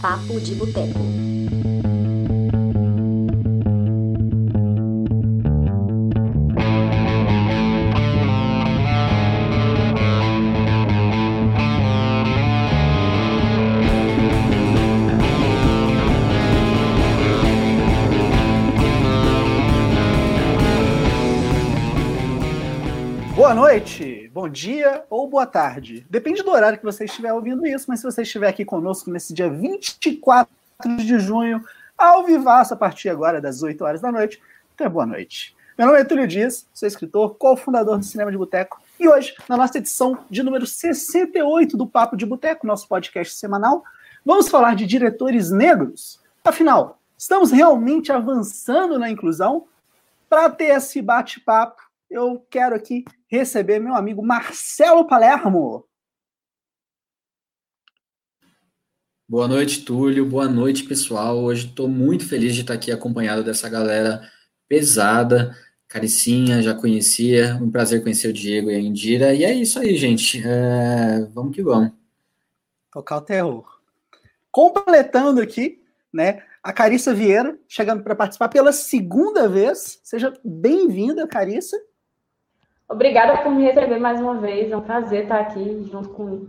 Papo de Boteco. Boa noite, bom dia ou boa tarde. Depende do horário que você estiver ouvindo isso, mas se você estiver aqui conosco nesse dia 24 de junho, ao vivaço a partir agora das 8 horas da noite, então é boa noite. Meu nome é Túlio Dias, sou escritor, cofundador do Cinema de Boteco, e hoje, na nossa edição de número 68 do Papo de Boteco, nosso podcast semanal, vamos falar de diretores negros. Afinal, estamos realmente avançando na inclusão? Para ter esse bate-papo, eu quero aqui receber meu amigo Marcelo Palermo. Boa noite, Túlio. Boa noite, pessoal. Hoje estou muito feliz de estar aqui acompanhado dessa galera pesada. Caricinha, já conhecia. Um prazer conhecer o Diego e a Indira. E é isso aí, gente. É... Vamos que vamos. Tocar o terror. Completando aqui, né? A Carissa Vieira, chegando para participar pela segunda vez. Seja bem-vinda, Carissa. Obrigada por me receber mais uma vez. É um prazer estar aqui junto com.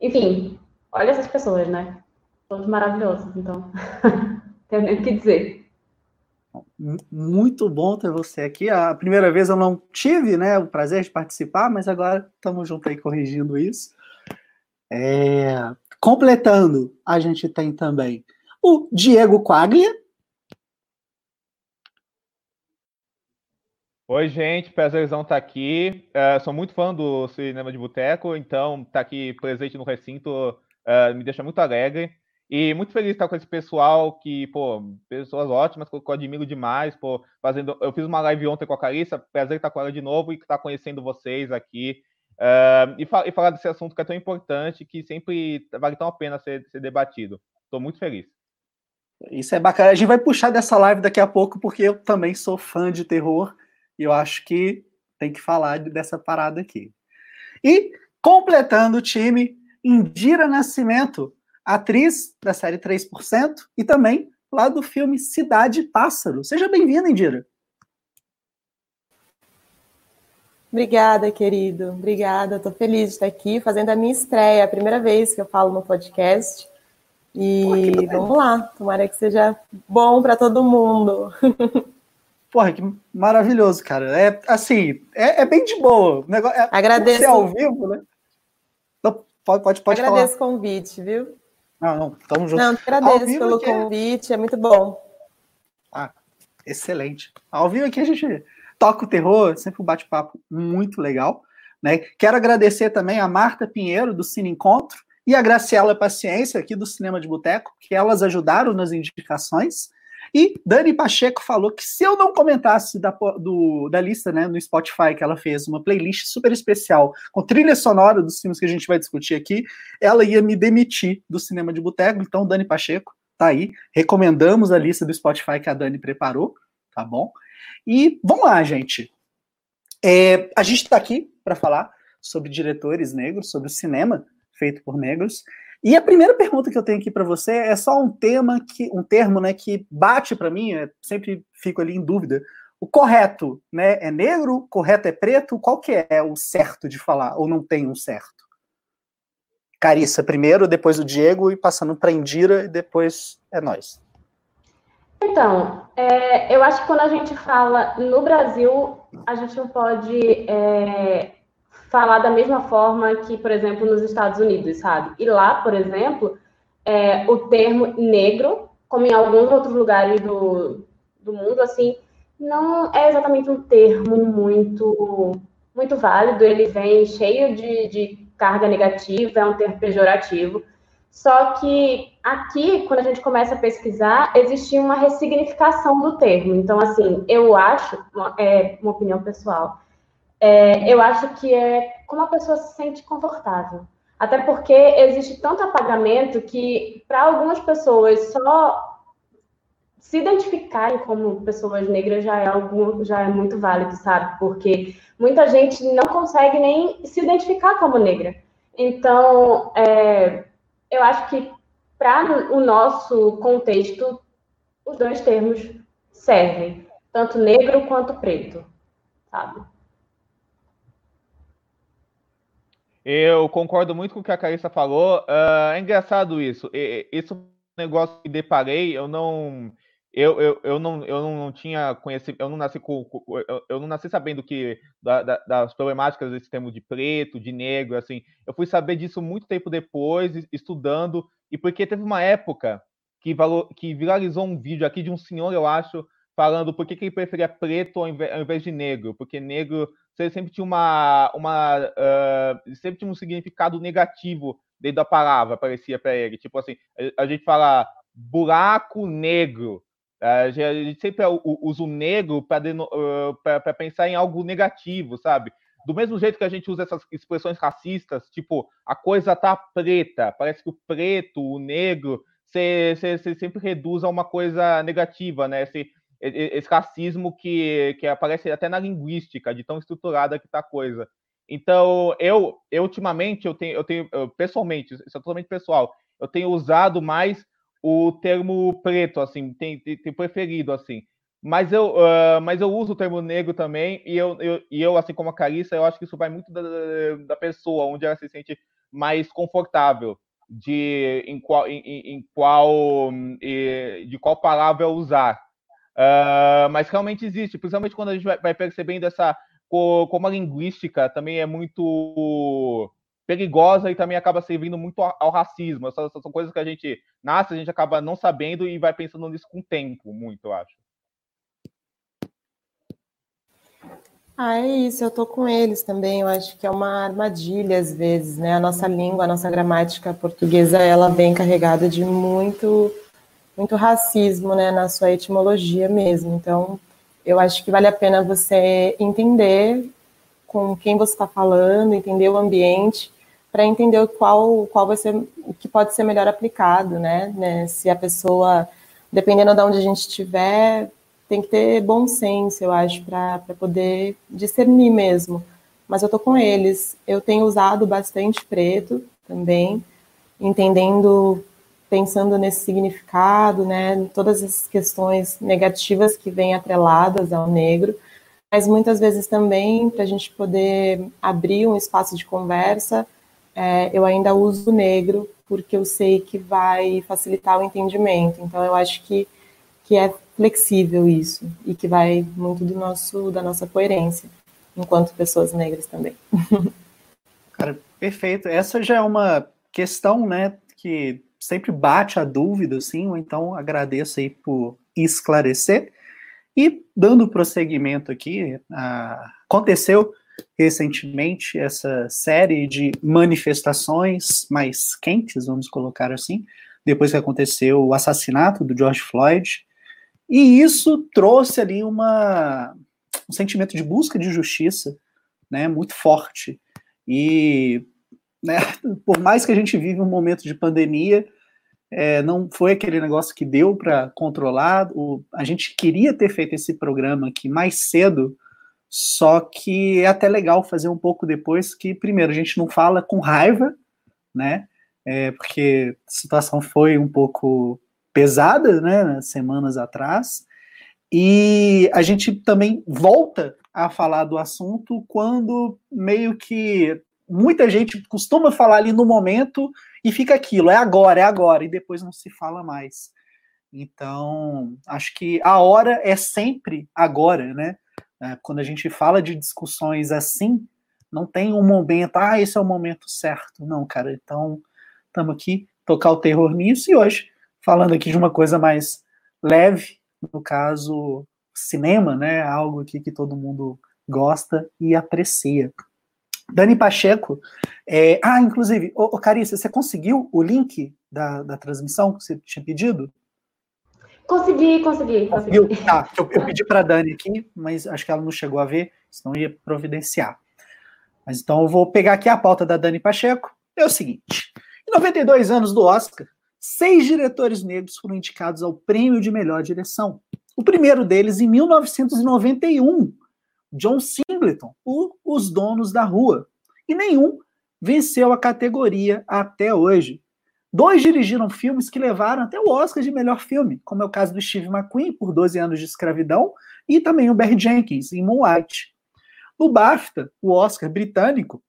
Enfim, olha essas pessoas, né? Todos maravilhosos, então. Tenho nem o que dizer. Muito bom ter você aqui. A primeira vez eu não tive né, o prazer de participar, mas agora estamos juntos aí corrigindo isso. É... Completando, a gente tem também o Diego Quaglia. Oi, gente, prazerzão estar aqui. Uh, sou muito fã do cinema de boteco, então estar tá aqui presente no recinto uh, me deixa muito alegre. E muito feliz de estar com esse pessoal que, pô, pessoas ótimas, que eu admiro demais, pô, fazendo. Eu fiz uma live ontem com a Carissa, prazer estar com ela de novo e estar conhecendo vocês aqui. Uh, e, fa e, falar desse assunto que é tão importante, que sempre vale tão a pena ser, ser debatido. Estou muito feliz. Isso é bacana. A gente vai puxar dessa live daqui a pouco, porque eu também sou fã de terror e eu acho que tem que falar dessa parada aqui. E completando o time, Indira Nascimento, atriz da série 3% e também lá do filme Cidade Pássaro. Seja bem-vinda, Indira. Obrigada, querido. Obrigada. Estou feliz de estar aqui fazendo a minha estreia, a primeira vez que eu falo no podcast. E Pô, vamos lá, tomara que seja bom para todo mundo. Porra, que maravilhoso, cara. É assim, é, é bem de boa. Negócio, é, Agradeço. ao vivo, né? Pode, pode, pode Agradeço falar. o convite, viu? Não, não, tamo junto. Não, agradeço pelo convite, é muito bom. Ah, excelente. Ao vivo aqui a gente toca o terror, sempre um bate-papo muito legal. Né? Quero agradecer também a Marta Pinheiro, do Cine Encontro, e a Graciela Paciência, aqui do Cinema de Boteco, que elas ajudaram nas indicações. E Dani Pacheco falou que se eu não comentasse da, do, da lista né, no Spotify, que ela fez uma playlist super especial com trilha sonora dos filmes que a gente vai discutir aqui, ela ia me demitir do Cinema de Boteco. Então, Dani Pacheco, tá aí. Recomendamos a lista do Spotify que a Dani preparou, tá bom? E vamos lá, gente. É, a gente está aqui para falar sobre diretores negros, sobre o cinema feito por negros. E a primeira pergunta que eu tenho aqui para você é só um tema que um termo, né, que bate para mim, eu sempre fico ali em dúvida. O correto, né, é negro, correto é preto, qual que é o certo de falar ou não tem um certo? Carissa primeiro, depois o Diego e passando para Indira e depois é nós. Então, é, eu acho que quando a gente fala no Brasil, a gente não pode é, falar da mesma forma que, por exemplo, nos Estados Unidos, sabe? E lá, por exemplo, é, o termo negro, como em alguns outros lugares do, do mundo, assim, não é exatamente um termo muito, muito válido, ele vem cheio de, de carga negativa, é um termo pejorativo. Só que aqui, quando a gente começa a pesquisar, existe uma ressignificação do termo. Então, assim, eu acho, é uma opinião pessoal, é, eu acho que é como a pessoa se sente confortável. Até porque existe tanto apagamento que, para algumas pessoas, só se identificarem como pessoas negras já é algo, já é muito válido, sabe? Porque muita gente não consegue nem se identificar como negra. Então, é, eu acho que para o nosso contexto, os dois termos servem, tanto negro quanto preto, sabe? Eu concordo muito com o que a Carissa falou. Uh, é engraçado isso. Esse negócio que deparei, eu não. Eu, eu, eu, não, eu não tinha conhecido, eu não nasci com, eu, eu não nasci sabendo que da, da, das problemáticas desse termo de preto, de negro, assim, eu fui saber disso muito tempo depois, estudando, e porque teve uma época que, valor, que viralizou um vídeo aqui de um senhor, eu acho, falando por que, que ele preferia preto ao invés, ao invés de negro, porque negro sempre tinha uma, uma uh, sempre tinha um significado negativo dentro da palavra, parecia para ele. Tipo assim, a, gente fala buraco negro. A gente sempre usa o negro para pensar em algo negativo, sabe? Do mesmo jeito que a gente usa essas expressões racistas, tipo, a coisa tá preta, parece que o preto, o negro, você sempre reduz a uma coisa negativa, né? Esse racismo que, que aparece até na linguística, de tão estruturada que tá a coisa. Então, eu, eu ultimamente, eu tenho, eu tenho eu, pessoalmente, isso é totalmente pessoal, eu tenho usado mais o termo preto, assim, tem, tem preferido, assim. Mas eu, uh, mas eu uso o termo negro também, e eu, eu, e eu, assim como a Carissa, eu acho que isso vai muito da, da pessoa, onde ela se sente mais confortável de em qual, em, em qual de qual palavra usar. Uh, mas realmente existe, principalmente quando a gente vai, vai percebendo essa como a linguística também é muito perigosa e também acaba servindo muito ao racismo. Essas, são coisas que a gente nasce, a gente acaba não sabendo e vai pensando nisso com o tempo, muito, eu acho. Ah, é isso, eu tô com eles também. Eu acho que é uma armadilha às vezes, né? A nossa língua, a nossa gramática portuguesa, ela vem carregada de muito muito racismo, né, na sua etimologia mesmo. Então, eu acho que vale a pena você entender com quem você está falando, entender o ambiente, para entender qual, qual vai ser, o que pode ser melhor aplicado, né? né? Se a pessoa, dependendo de onde a gente estiver, tem que ter bom senso, eu acho, para poder discernir mesmo. Mas eu tô com eles. Eu tenho usado bastante preto também, entendendo pensando nesse significado, né, todas as questões negativas que vêm atreladas ao negro, mas muitas vezes também, para a gente poder abrir um espaço de conversa, é, eu ainda uso o negro, porque eu sei que vai facilitar o entendimento. Então, eu acho que, que é flexível isso, e que vai muito do nosso, da nossa coerência, enquanto pessoas negras também. Cara, perfeito. Essa já é uma questão, né, que sempre bate a dúvida, assim, ou então agradeço aí por esclarecer. E dando prosseguimento aqui, aconteceu recentemente essa série de manifestações mais quentes, vamos colocar assim, depois que aconteceu o assassinato do George Floyd, e isso trouxe ali uma, um sentimento de busca de justiça, né, muito forte. E né, por mais que a gente vive um momento de pandemia, é, não foi aquele negócio que deu para controlar. O, a gente queria ter feito esse programa aqui mais cedo, só que é até legal fazer um pouco depois, que primeiro a gente não fala com raiva, né? É, porque a situação foi um pouco pesada, né? Semanas atrás. E a gente também volta a falar do assunto quando meio que muita gente costuma falar ali no momento e fica aquilo, é agora, é agora, e depois não se fala mais. Então, acho que a hora é sempre agora, né? É, quando a gente fala de discussões assim, não tem um momento, ah, esse é o momento certo. Não, cara, então estamos aqui, tocar o terror nisso, e hoje, falando aqui de uma coisa mais leve, no caso, cinema, né? Algo aqui que todo mundo gosta e aprecia. Dani Pacheco. É, ah, inclusive, ô, ô Carissa, você conseguiu o link da, da transmissão que você tinha pedido? Consegui, consegui, consegui. Tá, eu, eu pedi para a Dani aqui, mas acho que ela não chegou a ver, senão ia providenciar. Mas então eu vou pegar aqui a pauta da Dani Pacheco. É o seguinte: em 92 anos do Oscar, seis diretores negros foram indicados ao prêmio de melhor direção. O primeiro deles em 1991, John Singleton, o Os Donos da Rua, e nenhum venceu a categoria até hoje. Dois dirigiram filmes que levaram até o Oscar de melhor filme, como é o caso do Steve McQueen, por 12 anos de escravidão, e também o Barry Jenkins, em Moonlight. No BAFTA, o Oscar britânico,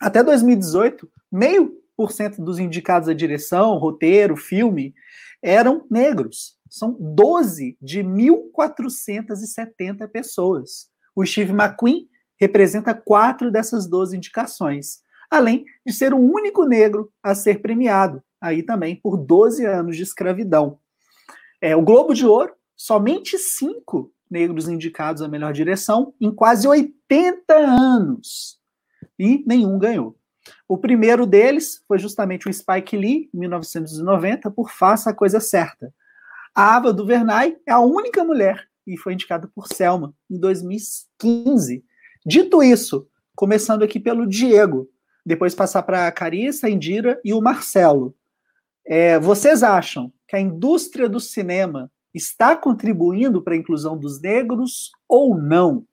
até 2018, meio por cento dos indicados à direção, roteiro, filme, eram negros. São 12 de 1.470 pessoas. O Steve McQueen representa quatro dessas 12 indicações, além de ser o único negro a ser premiado, aí também por 12 anos de escravidão. É, o Globo de Ouro, somente cinco negros indicados à melhor direção em quase 80 anos. E nenhum ganhou. O primeiro deles foi justamente o Spike Lee, em 1990, por Faça a Coisa Certa. A Ava DuVernay é a única mulher e foi indicada por Selma em 2015. Dito isso, começando aqui pelo Diego, depois passar para a Carissa, a Indira e o Marcelo. É, vocês acham que a indústria do cinema está contribuindo para a inclusão dos negros ou não?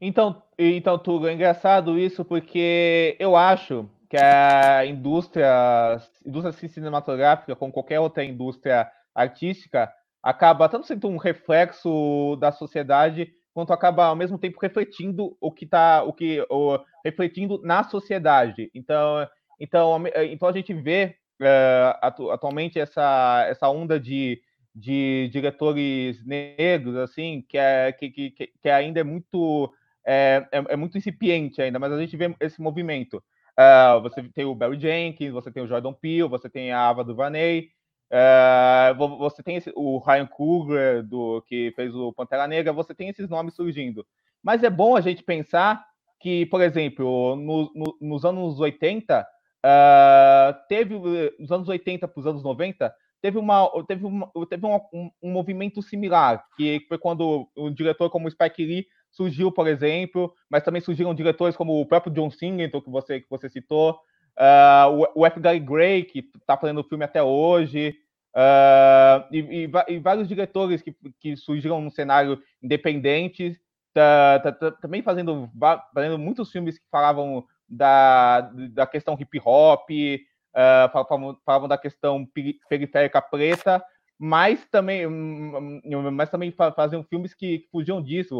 Então, então, Tugo, é engraçado isso porque eu acho que a indústria, indústria cinematográfica, como qualquer outra indústria artística, acaba tanto sendo um reflexo da sociedade quanto acaba ao mesmo tempo refletindo o que está, o que, o, refletindo na sociedade. Então, então, então a gente vê uh, atu atualmente essa, essa onda de, de diretores negros, assim, que, é, que, que, que ainda é muito, é, é, é, muito incipiente ainda, mas a gente vê esse movimento. Uh, você tem o Barry Jenkins, você tem o Jordan Peele, você tem a Ava DuVernay, uh, você tem esse, o Ryan Coogler, do, que fez o Pantera Negra, você tem esses nomes surgindo. Mas é bom a gente pensar que, por exemplo, no, no, nos anos 80, Uh, teve, nos anos 80 para os anos 90, teve, uma, teve, uma, teve um, um, um, movimento similar, que foi quando um diretor como Spike Lee surgiu, por exemplo, mas também surgiram diretores como o próprio John Singleton, que você, que você citou, uh, o, o F. Gary Gray, que está fazendo o filme até hoje, uh, e, e, e, vários diretores que, que surgiram no cenário independente, tá, tá, tá, também fazendo, fazendo muitos filmes que falavam da, da questão hip hop, uh, falavam, falavam, da questão periférica preta, mas também, hum, hum, mas também faziam filmes que, fugiam disso.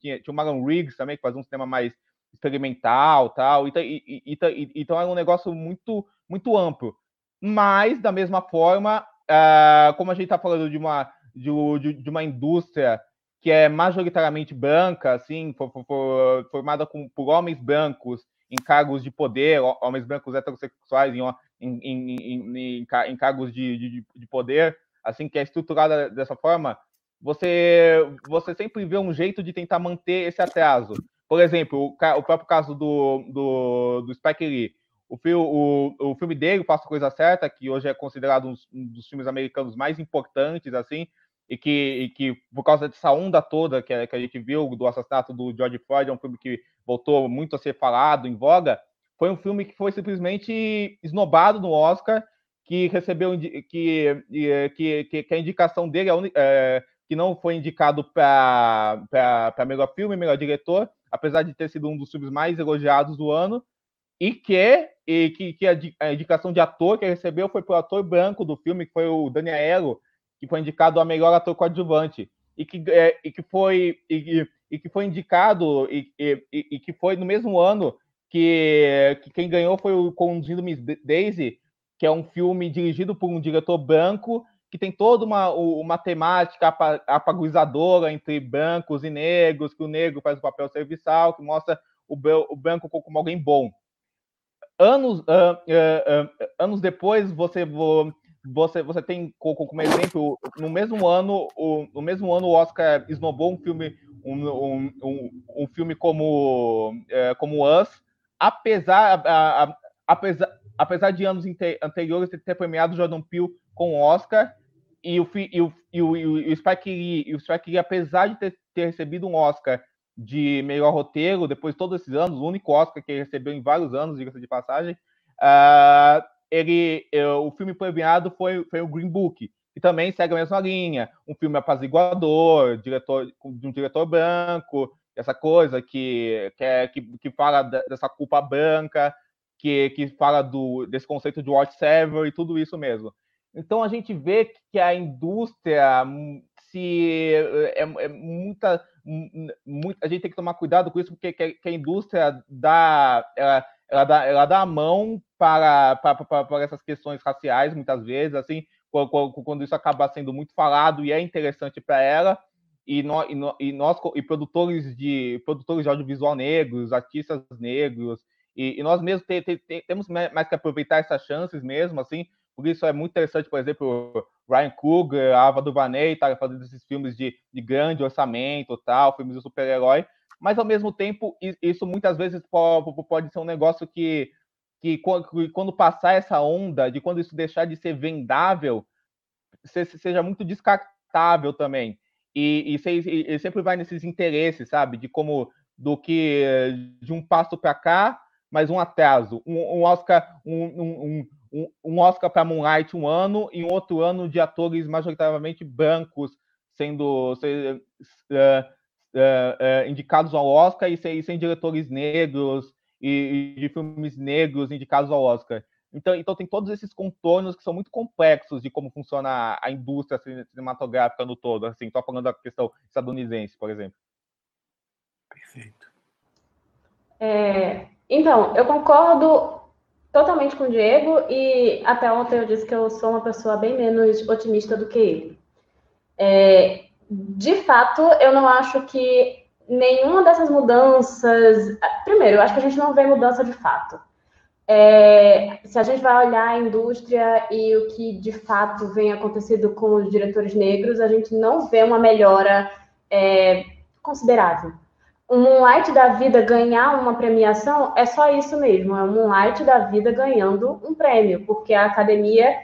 Tinha, tinha o Marlon Riggs também, que fazia um cinema mais experimental tal. E, e, e, então era um negócio muito, muito amplo. Mas, da mesma forma, uh, como a gente está falando de uma, de, de, uma indústria que é majoritariamente branca, assim, for, for, for, formada com, por homens brancos em cargos de poder, homens brancos heterossexuais em, em, em, em cargos de, de, de, poder, assim que é estruturada dessa forma, você, você sempre vê um jeito de tentar manter esse atraso. Por exemplo, o, o próprio caso do, do, do Spike Lee. O, o, o filme dele, Faça Coisa Certa, que hoje é considerado um dos filmes americanos mais importantes, assim, e que, e que por causa dessa onda toda que, que a gente viu do assassinato do George Floyd, é um filme que voltou muito a ser falado, em voga, foi um filme que foi simplesmente esnobado no Oscar, que recebeu que, que, que, que a indicação dele é, que não foi indicado para melhor filme, melhor diretor, apesar de ter sido um dos filmes mais elogiados do ano, e que, e que, que a, indicação de ator que recebeu foi para o ator branco do filme, que foi o Daniel que foi indicado a melhor ator coadjuvante e que, é, e que foi e, e, que foi indicado e, e, e, que foi no mesmo ano que, que quem ganhou foi o Conduzindo Miss Daisy, que é um filme dirigido por um diretor branco que tem toda uma, uma temática apaguizadora entre brancos e negros, que o negro faz o papel serviçal, que mostra o, o branco como alguém bom. Anos, uh, uh, uh, anos depois, você você, você tem como exemplo, no mesmo ano, o, no mesmo ano o Oscar esnobou um filme, um, um, um, um filme como, é, como Us, apesar, apesar, apesar de anos anteriores ter premiado Jordan Peele com o Oscar, e o, e o, e o, e o Spike Lee, o Spike Lee, apesar de ter, ter recebido um Oscar de melhor roteiro, depois de todos esses anos, o único Oscar que ele recebeu em vários anos, diga-se de passagem, uh, ele, eh, o filme premiado foi, foi o Green Book, que também segue a mesma linha. Um filme apaziguador, diretor, de um diretor branco, essa coisa que, que, é, que, que fala dessa culpa branca. que, que fala do, desse conceito de watch server e tudo isso mesmo. Então a gente vê que a indústria se é, é muita, muita, a gente tem que tomar cuidado com isso porque que, a indústria dá ela, ela, dá ela dá a mão para, para, para, essas questões raciais muitas vezes assim quando, quando isso acaba sendo muito falado e é interessante para ela e, no, e, no, e, nós e produtores de produtores de audiovisual negros artistas negros e, e nós mesmos te, te, te, temos mais que aproveitar essas chances mesmo assim por isso é muito interessante, por exemplo, Ryan Coogler, a Ava DuVernay tá fazendo esses filmes de, de grande orçamento, tal, filmes de super-herói, mas ao mesmo tempo isso muitas vezes pode, ser um negócio que, que quando passar essa onda, de quando isso deixar de ser vendável, seja muito descartável também. E, e, e sempre vai nesses interesses, sabe? De como do que de um passo para cá, mas um atraso, um, um Oscar, um, um, um, um Oscar para Moonlight um ano e um outro ano de atores majoritariamente brancos sendo, sendo uh, uh, uh, indicados ao Oscar e sem, sem diretores negros e, e, de filmes negros indicados ao Oscar. Então, então tem todos esses contornos que são muito complexos de como funciona a indústria cinematográfica no todo. Assim, estou falando da questão estadunidense, por exemplo. Perfeito. É, então, eu concordo totalmente com o Diego e até ontem eu disse que eu sou uma pessoa bem menos otimista do que ele. É, de fato, eu não acho que nenhuma dessas mudanças. Primeiro, eu acho que a gente não vê mudança de fato. É, se a gente vai olhar a indústria e o que de fato vem acontecendo com os diretores negros, a gente não vê uma melhora é, considerável um Moonlight da vida ganhar uma premiação é só isso mesmo, é um Moonlight da vida ganhando um prêmio, porque a academia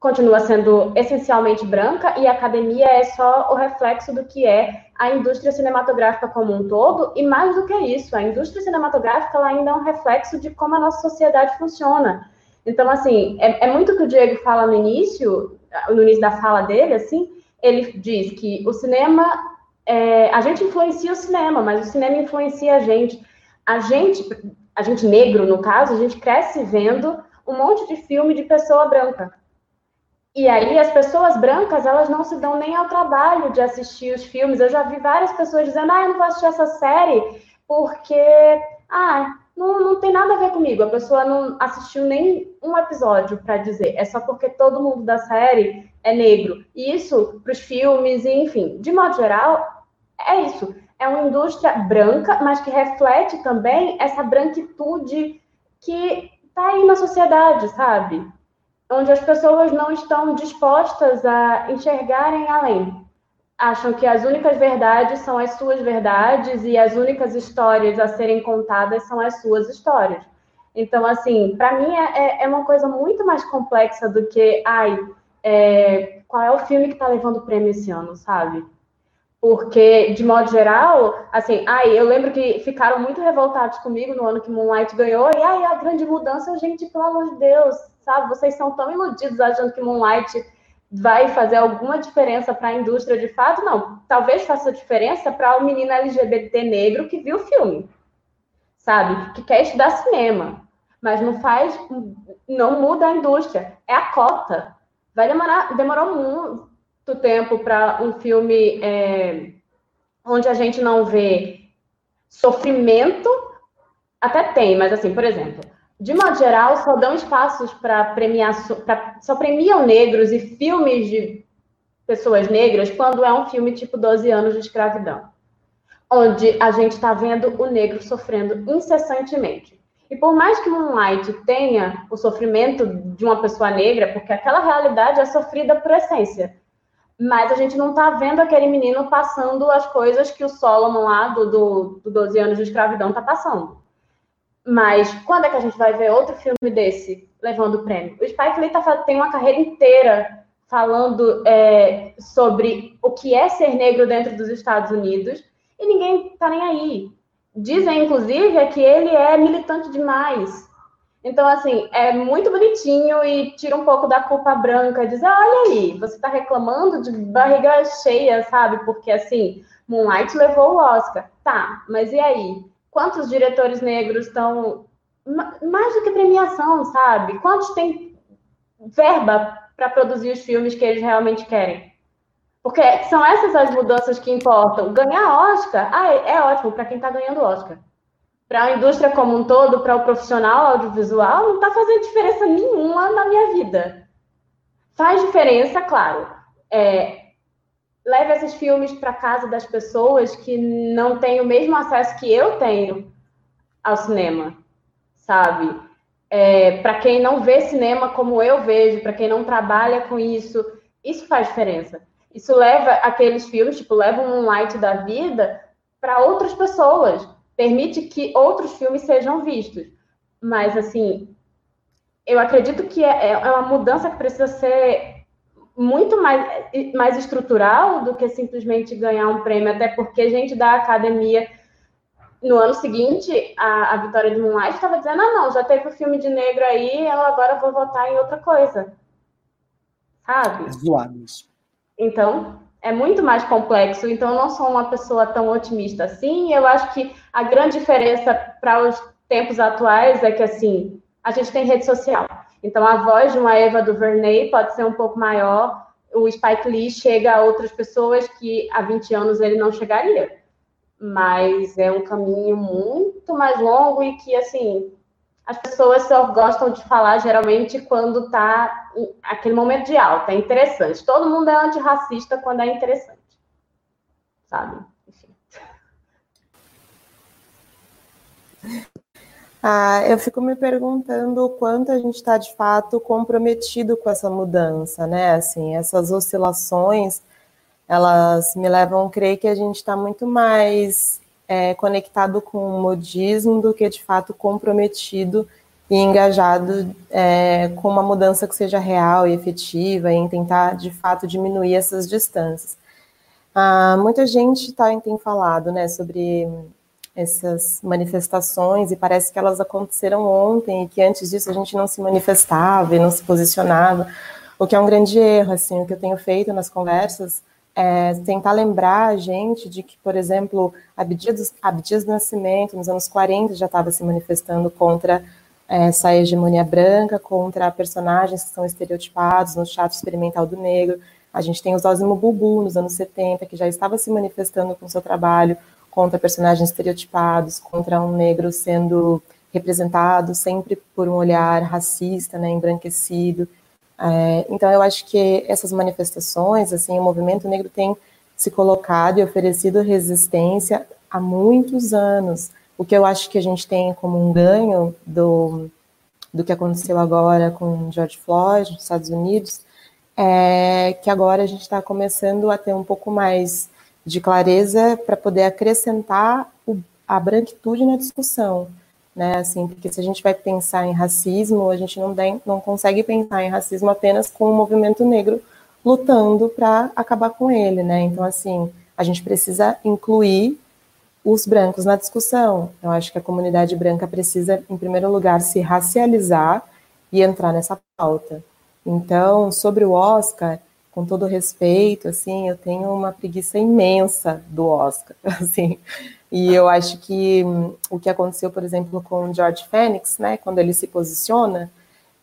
continua sendo essencialmente branca e a academia é só o reflexo do que é a indústria cinematográfica como um todo, e mais do que isso, a indústria cinematográfica ainda é um reflexo de como a nossa sociedade funciona. Então, assim, é, é muito o que o Diego fala no início, no início da fala dele, assim, ele diz que o cinema é, a gente influencia o cinema, mas o cinema influencia a gente. A gente, a gente negro, no caso, a gente cresce vendo um monte de filme de pessoa branca. E aí as pessoas brancas, elas não se dão nem ao trabalho de assistir os filmes. Eu já vi várias pessoas dizendo, ah, eu não vou assistir essa série porque, ah, não, não tem nada a ver comigo. A pessoa não assistiu nem um episódio para dizer. É só porque todo mundo da série é negro. E isso para os filmes, enfim, de modo geral, é isso. É uma indústria branca, mas que reflete também essa branquitude que está aí na sociedade, sabe? Onde as pessoas não estão dispostas a enxergarem além. Acham que as únicas verdades são as suas verdades e as únicas histórias a serem contadas são as suas histórias. Então, assim, para mim é, é, é uma coisa muito mais complexa do que, ai, é, qual é o filme que está levando o prêmio esse ano, sabe? Porque, de modo geral, assim, ai, eu lembro que ficaram muito revoltados comigo no ano que Moonlight ganhou, e ai, a grande mudança, gente, pelo amor de Deus, sabe? Vocês são tão iludidos achando que Moonlight vai fazer alguma diferença para a indústria de fato? Não, talvez faça diferença para o menino LGBT negro que viu o filme, sabe? Que quer estudar cinema, mas não faz, não muda a indústria, é a cota. Vai demorar, demorou muito tempo para um filme é, onde a gente não vê sofrimento, até tem, mas assim, por exemplo, de modo geral, só dão espaços para premiação, pra, só premiam negros e filmes de pessoas negras quando é um filme tipo 12 anos de escravidão, onde a gente está vendo o negro sofrendo incessantemente. E por mais que Moonlight tenha o sofrimento de uma pessoa negra, porque aquela realidade é sofrida por essência, mas a gente não está vendo aquele menino passando as coisas que o Solomon lá do, do, do 12 anos de escravidão está passando. Mas quando é que a gente vai ver outro filme desse levando o prêmio? O Spike Lee tá, tem uma carreira inteira falando é, sobre o que é ser negro dentro dos Estados Unidos e ninguém tá nem aí. Dizem, inclusive, é que ele é militante demais. Então, assim, é muito bonitinho e tira um pouco da culpa branca, dizer, olha aí, você está reclamando de barriga cheia, sabe? Porque, assim, Moonlight levou o Oscar. Tá, mas e aí? Quantos diretores negros estão mais do que premiação, sabe? Quantos tem verba para produzir os filmes que eles realmente querem? Porque são essas as mudanças que importam. Ganhar Oscar, ah, é, é ótimo para quem está ganhando Oscar. Para a indústria como um todo, para o profissional audiovisual, não está fazendo diferença nenhuma na minha vida. Faz diferença, claro. É, leve esses filmes para casa das pessoas que não têm o mesmo acesso que eu tenho ao cinema, sabe? É, para quem não vê cinema como eu vejo, para quem não trabalha com isso, isso faz diferença. Isso leva aqueles filmes, tipo, leva um light da vida para outras pessoas, permite que outros filmes sejam vistos. Mas, assim, eu acredito que é, é uma mudança que precisa ser muito mais, mais estrutural do que simplesmente ganhar um prêmio, até porque gente da academia no ano seguinte, a, a Vitória de Moonlight estava dizendo: ah, não, já teve o um filme de negro aí, eu agora vou votar em outra coisa. Sabe? É zoado isso. Então, é muito mais complexo. Então, eu não sou uma pessoa tão otimista assim. Eu acho que a grande diferença para os tempos atuais é que, assim, a gente tem rede social. Então, a voz de uma Eva DuVernay pode ser um pouco maior. O Spike Lee chega a outras pessoas que há 20 anos ele não chegaria mas é um caminho muito mais longo e que, assim, as pessoas só gostam de falar geralmente quando tá aquele momento de alta, é interessante. Todo mundo é antirracista quando é interessante, sabe? Enfim. Ah, eu fico me perguntando o quanto a gente está de fato comprometido com essa mudança, né? Assim, essas oscilações elas me levam a crer que a gente está muito mais é, conectado com o modismo do que de fato comprometido e engajado é, com uma mudança que seja real e efetiva e em tentar de fato diminuir essas distâncias. Ah, muita gente tá, tem falado né, sobre essas manifestações e parece que elas aconteceram ontem e que antes disso a gente não se manifestava e não se posicionava, o que é um grande erro. Assim, o que eu tenho feito nas conversas é, tentar lembrar a gente de que, por exemplo, Abdias, Abdias do Nascimento, nos anos 40, já estava se manifestando contra é, essa hegemonia branca, contra personagens que são estereotipados no teatro experimental do negro. A gente tem o Zózimo Bubu, nos anos 70, que já estava se manifestando com seu trabalho contra personagens estereotipados, contra um negro sendo representado sempre por um olhar racista, né, embranquecido. É, então, eu acho que essas manifestações, assim, o movimento negro tem se colocado e oferecido resistência há muitos anos. O que eu acho que a gente tem como um ganho do, do que aconteceu agora com George Floyd nos Estados Unidos é que agora a gente está começando a ter um pouco mais de clareza para poder acrescentar o, a branquitude na discussão né? Assim, porque se a gente vai pensar em racismo, a gente não, tem, não consegue pensar em racismo apenas com o movimento negro lutando para acabar com ele, né? Então, assim, a gente precisa incluir os brancos na discussão. Eu acho que a comunidade branca precisa, em primeiro lugar, se racializar e entrar nessa pauta. Então, sobre o Oscar, com todo respeito, assim, eu tenho uma preguiça imensa do Oscar, assim. E eu acho que hum, o que aconteceu, por exemplo, com George Phoenix, né, quando ele se posiciona,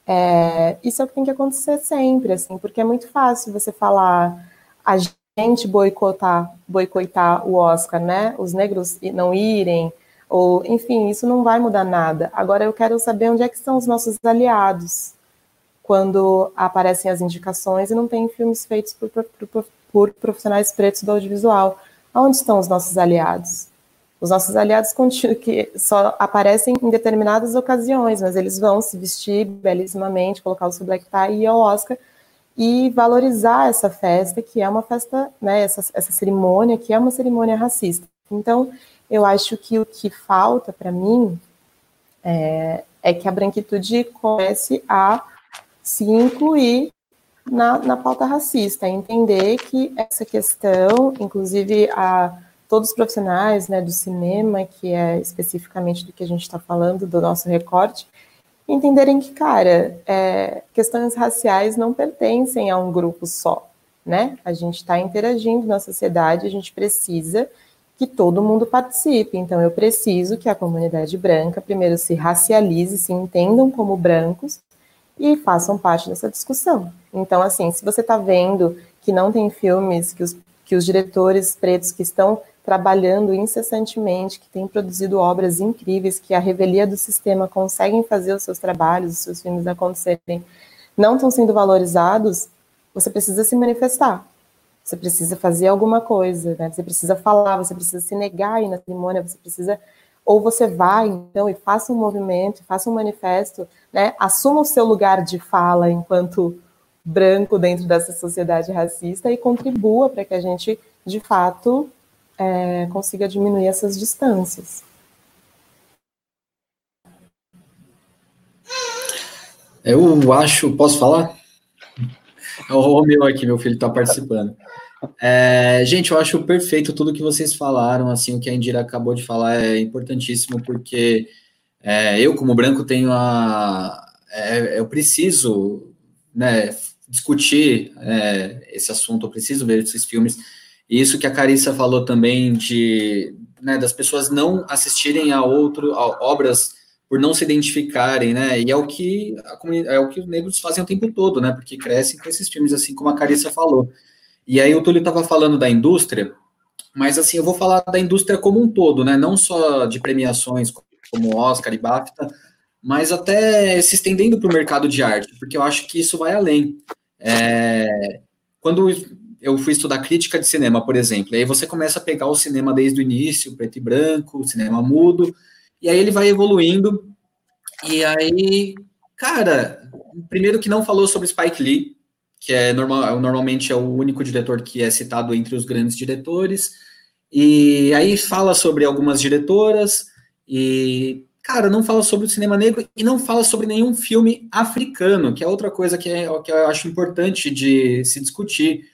é, isso é o que tem que acontecer sempre, assim, porque é muito fácil você falar a gente boicotar, boicotar o Oscar, né, os negros não irem, ou, enfim, isso não vai mudar nada. Agora eu quero saber onde é que estão os nossos aliados, quando aparecem as indicações e não tem filmes feitos por, por, por profissionais pretos do audiovisual. Onde estão os nossos aliados? Os nossos aliados que só aparecem em determinadas ocasiões, mas eles vão se vestir belíssimamente, colocar o seu black tie e ir ao Oscar e valorizar essa festa, que é uma festa, né, essa, essa cerimônia, que é uma cerimônia racista. Então, eu acho que o que falta para mim é, é que a branquitude comece a se incluir na, na pauta racista, entender que essa questão, inclusive a, todos os profissionais né, do cinema, que é especificamente do que a gente está falando, do nosso recorte, entenderem que, cara, é, questões raciais não pertencem a um grupo só, né? A gente está interagindo na sociedade, a gente precisa que todo mundo participe. Então, eu preciso que a comunidade branca primeiro se racialize, se entendam como brancos e façam parte dessa discussão. Então, assim, se você está vendo que não tem filmes, que os, que os diretores pretos que estão trabalhando incessantemente, que têm produzido obras incríveis, que a revelia do sistema conseguem fazer os seus trabalhos, os seus filmes acontecerem, não estão sendo valorizados, você precisa se manifestar. Você precisa fazer alguma coisa, né? Você precisa falar, você precisa se negar aí na cerimônia, você precisa ou você vai então e faça um movimento, faça um manifesto, né? Assuma o seu lugar de fala enquanto branco dentro dessa sociedade racista e contribua para que a gente de fato é, consiga diminuir essas distâncias. Eu acho, posso falar? É o Romeu aqui, meu filho está participando. É, gente, eu acho perfeito tudo que vocês falaram, assim, o que a Indira acabou de falar é importantíssimo, porque é, eu, como branco, tenho a... É, eu preciso, né, discutir é, esse assunto, eu preciso ver esses filmes, e isso que a Carissa falou também de, né, das pessoas não assistirem a, outro, a obras por não se identificarem, né? E é o que é o que os negros fazem o tempo todo, né? Porque crescem com esses filmes, assim como a Carissa falou. E aí o Túlio estava falando da indústria, mas assim eu vou falar da indústria como um todo, né? Não só de premiações como Oscar e BAFTA, mas até se estendendo para o mercado de arte, porque eu acho que isso vai além. É, quando eu fui estudar crítica de cinema, por exemplo, aí você começa a pegar o cinema desde o início, preto e branco, cinema mudo, e aí ele vai evoluindo. E aí, cara, primeiro que não falou sobre Spike Lee, que é normal, normalmente é o único diretor que é citado entre os grandes diretores. E aí fala sobre algumas diretoras e cara, não fala sobre o cinema negro e não fala sobre nenhum filme africano, que é outra coisa que, é, que eu acho importante de se discutir,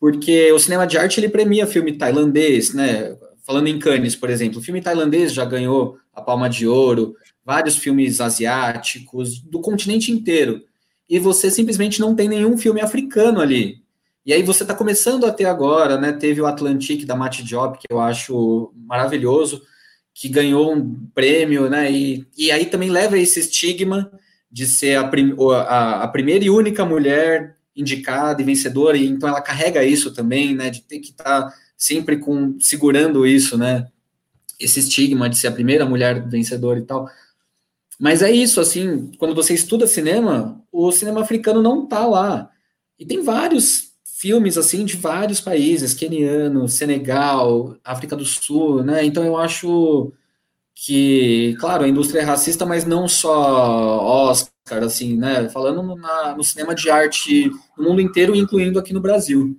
porque o cinema de arte ele premia filme tailandês, né? Falando em Cannes, por exemplo, o filme tailandês já ganhou a Palma de Ouro, vários filmes asiáticos, do continente inteiro. E você simplesmente não tem nenhum filme africano ali. E aí você está começando a ter agora, né? Teve o Atlantic da Matt Job, que eu acho maravilhoso, que ganhou um prêmio, né? E, e aí também leva esse estigma de ser a, prim, a, a primeira e única mulher indicada e vencedora, e então ela carrega isso também, né? De ter que estar tá sempre com segurando isso, né? esse estigma de ser a primeira mulher vencedora e tal. Mas é isso, assim, quando você estuda cinema, o cinema africano não tá lá. E tem vários filmes, assim, de vários países, keniano, Senegal, África do Sul, né? Então eu acho que, claro, a indústria é racista, mas não só Oscar, assim, né? Falando na, no cinema de arte no mundo inteiro, incluindo aqui no Brasil.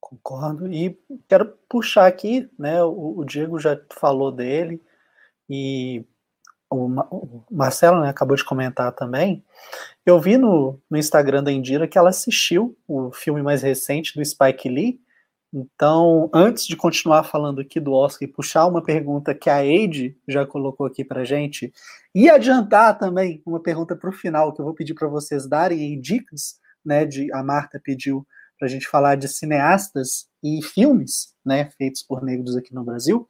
Concordo. E quero puxar aqui, né? O, o Diego já falou dele e o, Marcelo né, acabou de comentar também. Eu vi no, no Instagram da Indira que ela assistiu o filme mais recente do Spike Lee. Então, antes de continuar falando aqui do Oscar e puxar uma pergunta que a Eide já colocou aqui para gente, e adiantar também uma pergunta para o final, que eu vou pedir para vocês darem dicas, né? De, a Marta pediu para a gente falar de cineastas e filmes, né, feitos por negros aqui no Brasil.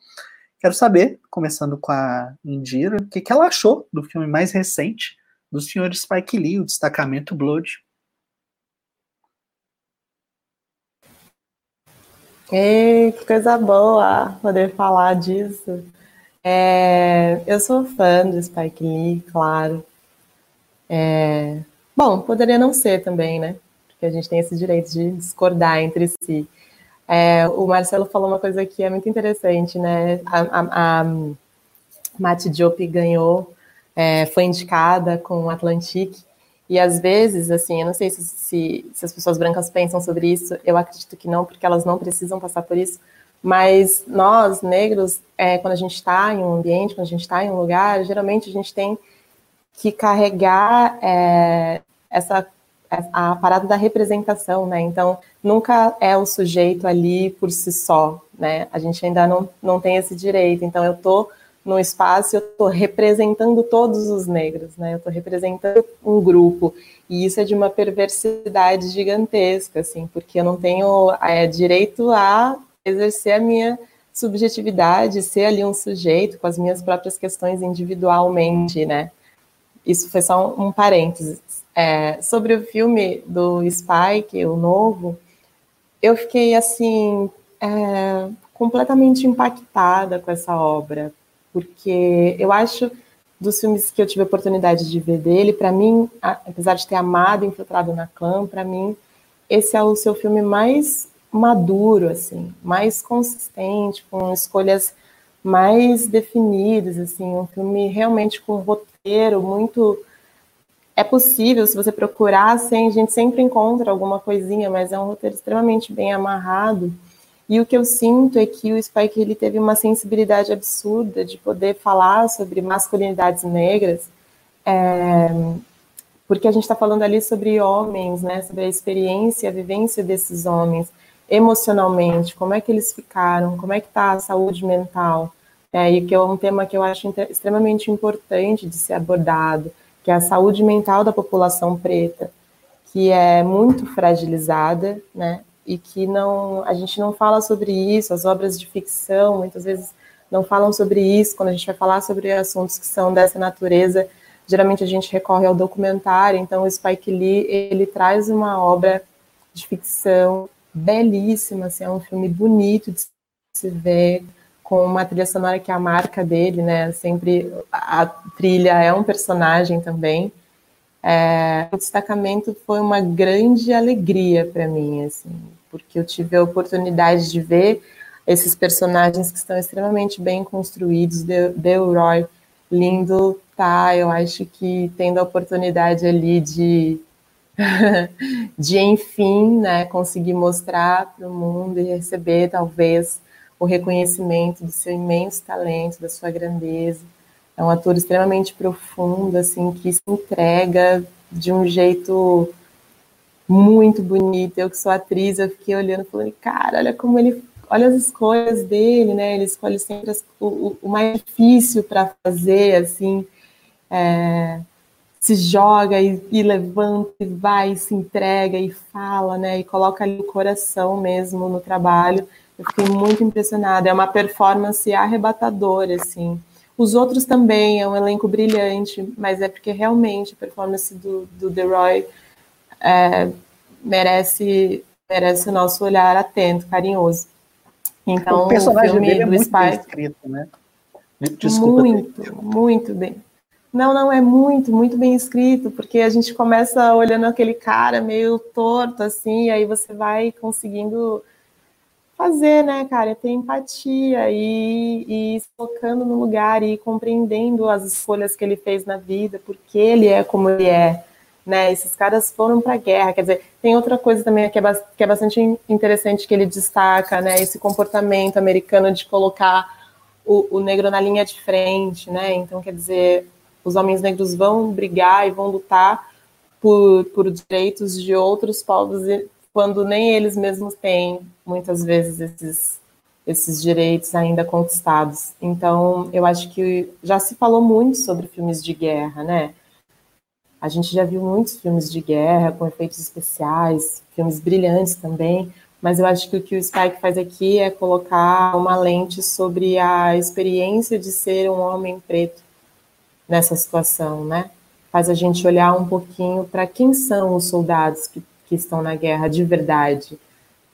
Quero saber, começando com a Indira, o que, que ela achou do filme mais recente do senhor Spike Lee, o Destacamento Blood. Ei, que coisa boa poder falar disso. É, eu sou fã do Spike Lee, claro. É, bom, poderia não ser também, né? que a gente tem esse direito de discordar entre si. É, o Marcelo falou uma coisa que é muito interessante, né? A, a, a Mati Diop ganhou, é, foi indicada com o Atlantic, e às vezes, assim, eu não sei se, se, se, as pessoas brancas pensam sobre isso, eu acredito que não, porque elas não precisam passar por isso, mas nós, negros, é, quando a gente está em um ambiente, quando a gente está em um lugar, geralmente a gente tem que carregar é, essa a parada da representação, né? Então, nunca é o sujeito ali por si só, né? A gente ainda não, não tem esse direito. Então, eu tô no espaço, eu tô representando todos os negros, né? Eu tô representando um grupo. E isso é de uma perversidade gigantesca, assim, porque eu não tenho é, direito a exercer a minha subjetividade, ser ali um sujeito com as minhas próprias questões individualmente, né? Isso foi só um, um parênteses. É, sobre o filme do Spike, o novo, eu fiquei assim é, completamente impactada com essa obra, porque eu acho dos filmes que eu tive a oportunidade de ver dele, para mim, apesar de ter amado Infiltrado na Clã, para mim esse é o seu filme mais maduro, assim, mais consistente, com escolhas mais definidas, assim, um filme realmente com um roteiro muito é possível, se você procurar, assim, a gente sempre encontra alguma coisinha, mas é um roteiro extremamente bem amarrado. E o que eu sinto é que o Spike ele teve uma sensibilidade absurda de poder falar sobre masculinidades negras, é, porque a gente está falando ali sobre homens, né, sobre a experiência, a vivência desses homens emocionalmente, como é que eles ficaram, como é que está a saúde mental, é, e que é um tema que eu acho extremamente importante de ser abordado, que é a saúde mental da população preta, que é muito fragilizada, né, e que não, a gente não fala sobre isso, as obras de ficção muitas vezes não falam sobre isso, quando a gente vai falar sobre assuntos que são dessa natureza, geralmente a gente recorre ao documentário, então o Spike Lee, ele traz uma obra de ficção belíssima, assim, é um filme bonito de se ver, com uma trilha sonora que é a marca dele, né? Sempre a trilha é um personagem também. É, o destacamento foi uma grande alegria para mim, assim, porque eu tive a oportunidade de ver esses personagens que estão extremamente bem construídos. Delroy, lindo, tá? Eu acho que tendo a oportunidade ali de de enfim, né, conseguir mostrar para o mundo e receber talvez o reconhecimento do seu imenso talento, da sua grandeza. É um ator extremamente profundo, assim, que se entrega de um jeito muito bonito. Eu que sou atriz, eu fiquei olhando falando, cara, olha como ele, olha as escolhas dele, né? Ele escolhe sempre as, o, o, mais difícil para fazer, assim. É, se joga e, e, levanta e vai, e se entrega e fala, né? E coloca ali o coração mesmo no trabalho. Eu fiquei muito impressionada. É uma performance arrebatadora, assim. Os outros também, é um elenco brilhante, mas é porque realmente a performance do, do The Roy é, merece, merece o nosso olhar atento, carinhoso. Então, o personagem o filme dele é muito Spike, bem escrito, né? Desculpa. Muito, muito bem. Não, não, é muito, muito bem escrito, porque a gente começa olhando aquele cara meio torto, assim, aí você vai conseguindo fazer, né, cara, ter empatia e, e se colocando no lugar e compreendendo as escolhas que ele fez na vida, porque ele é como ele é, né, esses caras foram para a guerra, quer dizer, tem outra coisa também que é, que é bastante interessante que ele destaca, né, esse comportamento americano de colocar o, o negro na linha de frente, né, então, quer dizer, os homens negros vão brigar e vão lutar por, por direitos de outros povos, quando nem eles mesmos têm, muitas vezes, esses, esses direitos ainda conquistados. Então, eu acho que já se falou muito sobre filmes de guerra, né? A gente já viu muitos filmes de guerra com efeitos especiais, filmes brilhantes também, mas eu acho que o que o Spike faz aqui é colocar uma lente sobre a experiência de ser um homem preto nessa situação, né? Faz a gente olhar um pouquinho para quem são os soldados que, que estão na guerra de verdade,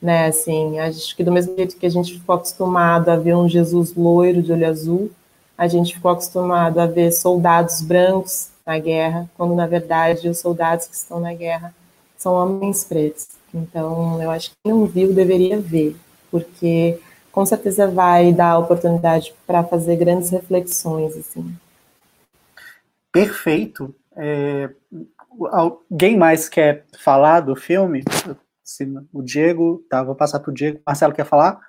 né? Assim, acho que do mesmo jeito que a gente ficou acostumado a ver um Jesus loiro de olho azul, a gente ficou acostumado a ver soldados brancos na guerra, quando na verdade os soldados que estão na guerra são homens pretos. Então, eu acho que quem não viu deveria ver, porque com certeza vai dar oportunidade para fazer grandes reflexões assim perfeito. É, alguém mais quer falar do filme? O Diego, tá, vou passar para o Diego. Marcelo quer falar?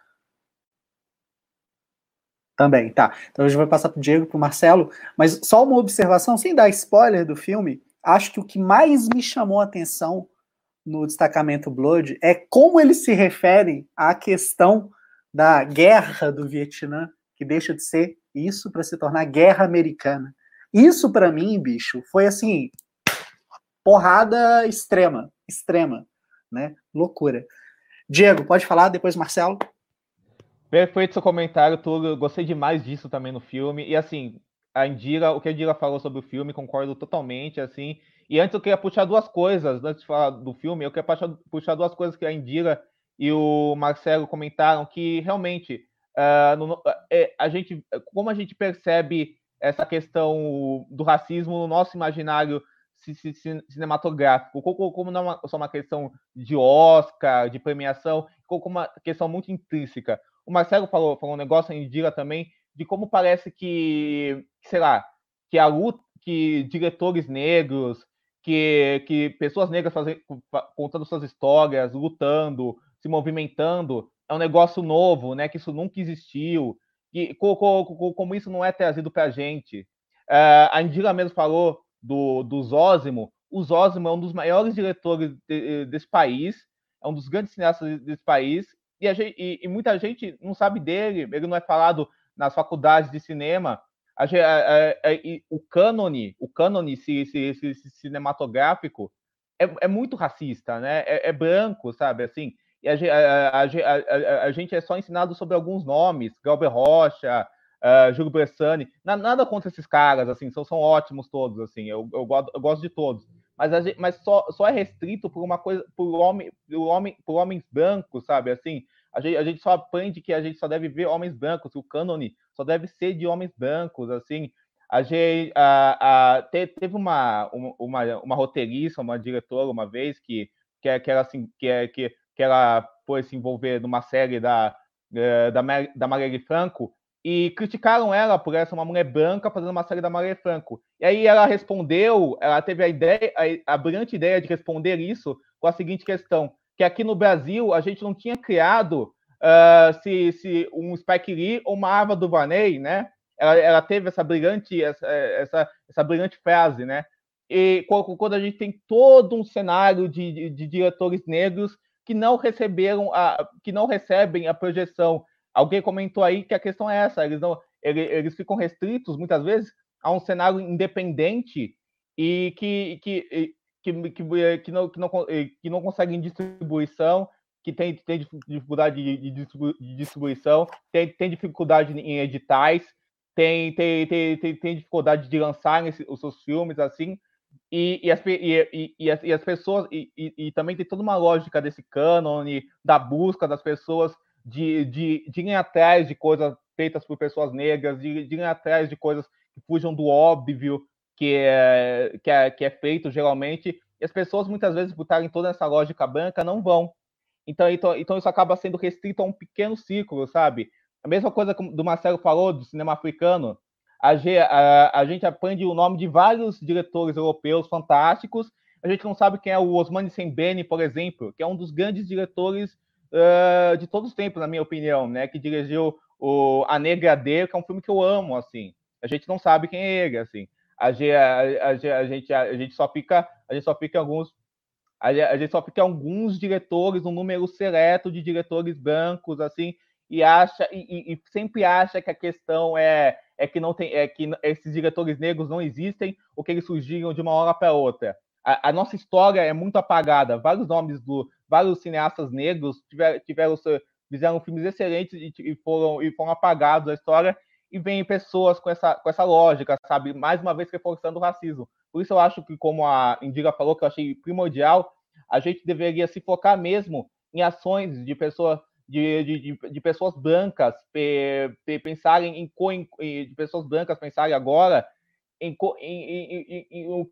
Também, tá. Então gente vai passar para o Diego, para o Marcelo. Mas só uma observação, sem dar spoiler do filme, acho que o que mais me chamou a atenção no destacamento Blood é como eles se referem à questão da guerra do Vietnã, que deixa de ser isso para se tornar guerra americana. Isso para mim, bicho, foi assim, porrada extrema, extrema, né? Loucura. Diego, pode falar, depois Marcelo. Perfeito seu comentário, Túlio. Gostei demais disso também no filme. E assim, a Indira, o que a Indira falou sobre o filme, concordo totalmente, assim. E antes eu queria puxar duas coisas, antes de falar do filme, eu queria puxar, duas coisas que a Indira e o Marcelo comentaram, que realmente uh, no, é, a gente, como a gente percebe essa questão do racismo no nosso imaginário cinematográfico, como não é só uma questão de Oscar, de premiação, como uma questão muito intrínseca. O Marcelo falou, falou um negócio, a Indira também, de como parece que, sei lá, que a luta, que diretores negros, que, que pessoas negras fazem, contando suas histórias, lutando, se movimentando, é um negócio novo, né? Que isso nunca existiu, e como, como isso não é trazido para a gente. Uh, a Indira mesmo falou do, do Zósimo. O Zósimo é um dos maiores diretores de, desse país, é um dos grandes cineastas desse país, e, gente, e, e muita gente não sabe dele, ele não é falado nas faculdades de cinema. A, a, a, o cânone, o cânone se, se, se, cinematográfico é, é, muito racista, né? É, é, branco, sabe? Assim, e a, gente é só ensinado sobre alguns nomes, Galber Rocha, uh, Júlio Bressani. Nada contra esses caras, assim, são, são ótimos todos, assim. Eu, eu, gosto, eu gosto de todos. Mas, gente, mas só, só é restrito por uma coisa, por homem, por homem, por homens brancos, sabe? Assim, a gente, a gente só aprende que a gente só deve ver homens brancos, o cânone só deve ser de homens brancos, assim. A gente a, a, teve uma, uma, uma roteirista, uma diretora uma vez que, que, que era assim, que, que, que ela foi se envolver numa série da, eh, da, da Marielle Franco e criticaram ela por essa uma mulher branca fazendo uma série da Marielle Franco. E aí ela respondeu, ela teve a ideia, a, a brilhante ideia de responder isso com a seguinte questão: que aqui no Brasil a gente não tinha criado uh, se, se um Spike Lee ou uma Ava DuVernay, né? Ela, ela teve essa brilhante, essa, essa, essa brilhante frase, né? E quando a gente tem todo um cenário de, de, de diretores negros que não receberam a, que não recebem a projeção. Alguém comentou aí que a questão é essa, eles não eles, eles ficam restritos muitas vezes a um cenário independente e que, que, que, que, que, não, que, não, que não conseguem distribuição, que tem, tem dificuldade de, de distribuição, tem, tem dificuldade em editais, tem, tem, tem, tem, tem dificuldade de lançar os seus filmes assim. E, e, as, e, e, as, e as pessoas, e, e, também tem toda uma lógica desse cânone, da busca das pessoas de, de, de irem atrás de coisas feitas por pessoas negras, de, de irem atrás de coisas que fujam do óbvio que é, que é, que é feito geralmente, e as pessoas muitas vezes, por estarem toda essa lógica branca, não vão. Então, então, então isso acaba sendo restrito a um pequeno círculo, sabe? A mesma coisa que o Marcelo falou do cinema africano, a, a, a gente aprende o nome de vários diretores europeus fantásticos. A gente não sabe quem é o Osmani Sembene, por exemplo, que é um dos grandes diretores uh, de todos os tempos, na minha opinião, né? Que dirigiu o A Negra D, que é um filme que eu amo, assim. A gente não sabe quem é ele, assim. A, a, a, gente, a, gente só fica, a gente só fica alguns a gente só fica alguns diretores, um número seleto de diretores brancos, assim, e acha e, e, sempre acha que a questão é é que não tem, é que esses diretores negros não existem ou que eles surgiram de uma hora para outra. A, a, nossa história é muito apagada. Vários nomes do, vários cineastas negros tiveram, tiveram fizeram filmes excelentes e, e, foram e foram apagados da história. E vem pessoas com essa, com essa lógica, sabe? Mais uma vez reforçando o racismo. Por isso eu acho que, como a Indiga falou, que eu achei primordial, a gente deveria se focar mesmo em ações de pessoas de, de, de, pessoas brancas pensarem em, em, de pessoas brancas pensarem agora em, em, em, em,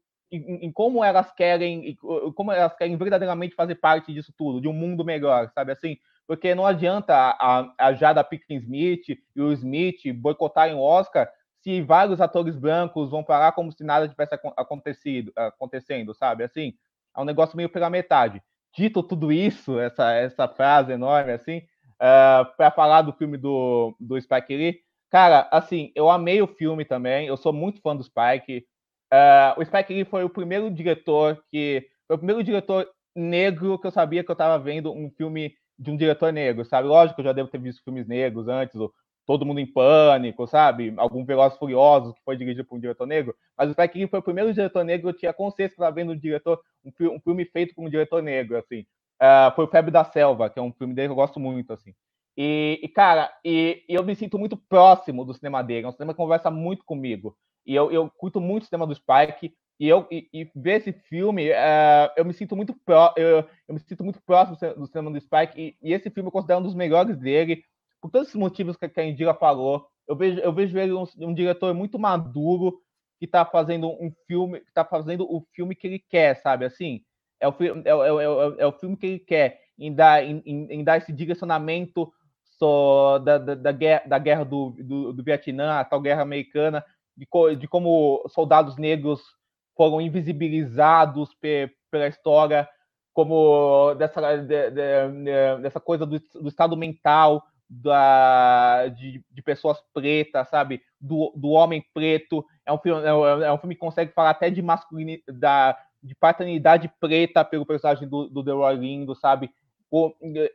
como elas querem como elas querem verdadeiramente fazer parte disso tudo, de um mundo melhor, sabe assim? Porque não adianta a, a Jada Pinkett Smith e o Smith boicotarem o Oscar se vários atores brancos vão parar como se nada tivesse acontecido, acontecendo, sabe? Assim, é um negócio meio pela metade dito tudo isso, essa, essa frase enorme, assim, uh, ah, para falar do filme do, do Spike Lee, cara, assim, eu amei o filme também, eu sou muito fã do Spike. Uh, o Spike Lee foi o primeiro diretor que. Foi o primeiro diretor negro que eu sabia que eu estava vendo um filme de um diretor negro, sabe? Lógico que eu já devo ter visto filmes negros antes, o Todo Mundo em Pânico, sabe? Algum Velozes Furiosos que foi dirigido por um diretor negro. Mas o Spike Lee foi o primeiro diretor negro que eu tinha consciência que estava vendo um diretor, um, um, filme feito por um diretor negro, assim. Uh, foi o Febre da Selva, que é um filme dele que eu gosto muito, assim. E, e cara, e, e, eu me sinto muito próximo do cinema dele. É um cinema que conversa muito comigo. E eu, eu curto muito o cinema do Spike. E eu e, e ver esse filme, uh, eu me sinto muito eu, eu, me sinto muito próximo do cinema do Spike. E, e, esse filme eu considero um dos melhores dele, por todos esses motivos que, que a Indira falou. Eu vejo, eu vejo ele um, um diretor muito maduro que está fazendo um filme, que tá fazendo o filme que ele quer, sabe? Assim, é o, é, é, é, é o filme que ele quer em dar, em, em dar esse direcionamento só da, da, da, guerra, da guerra do, do, do Vietnã, a tal guerra americana, de, co, de como soldados negros foram invisibilizados pe, pela história, como dessa, de, de, dessa coisa do, do estado mental da, de, pessoas pretas, sabe? Do, do homem preto. É um, filme, é, é um filme que consegue falar até de masculinidade, da, de paternidade preta pelo personagem do, do Delroy Lindo, sabe?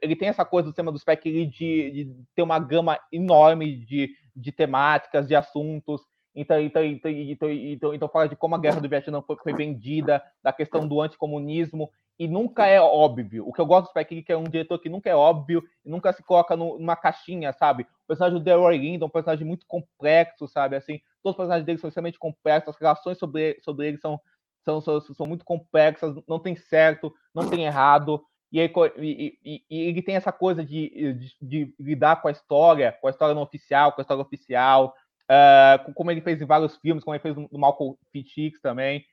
Ele tem essa coisa do tema do Spike de, de ter uma gama enorme de, de temáticas, de assuntos. Então, então, então, então, então, então fala de como a guerra do Vietnã foi, foi vendida, da questão do anticomunismo, e nunca é óbvio. O que eu gosto do Spike Lee é que é um diretor que nunca é óbvio nunca se coloca numa caixinha, sabe? O personagem do Delroy Lindo é um personagem muito complexo, sabe? Assim, todos os personagens dele são extremamente complexos, as relações sobre, sobre ele são, são, são, são muito complexas, não tem certo, não tem errado. E, ele, e, e, e ele tem essa coisa de, de, de, lidar com a história, com a história não oficial, com a história oficial, uh, como ele fez em vários filmes, como ele fez no Malcolm X também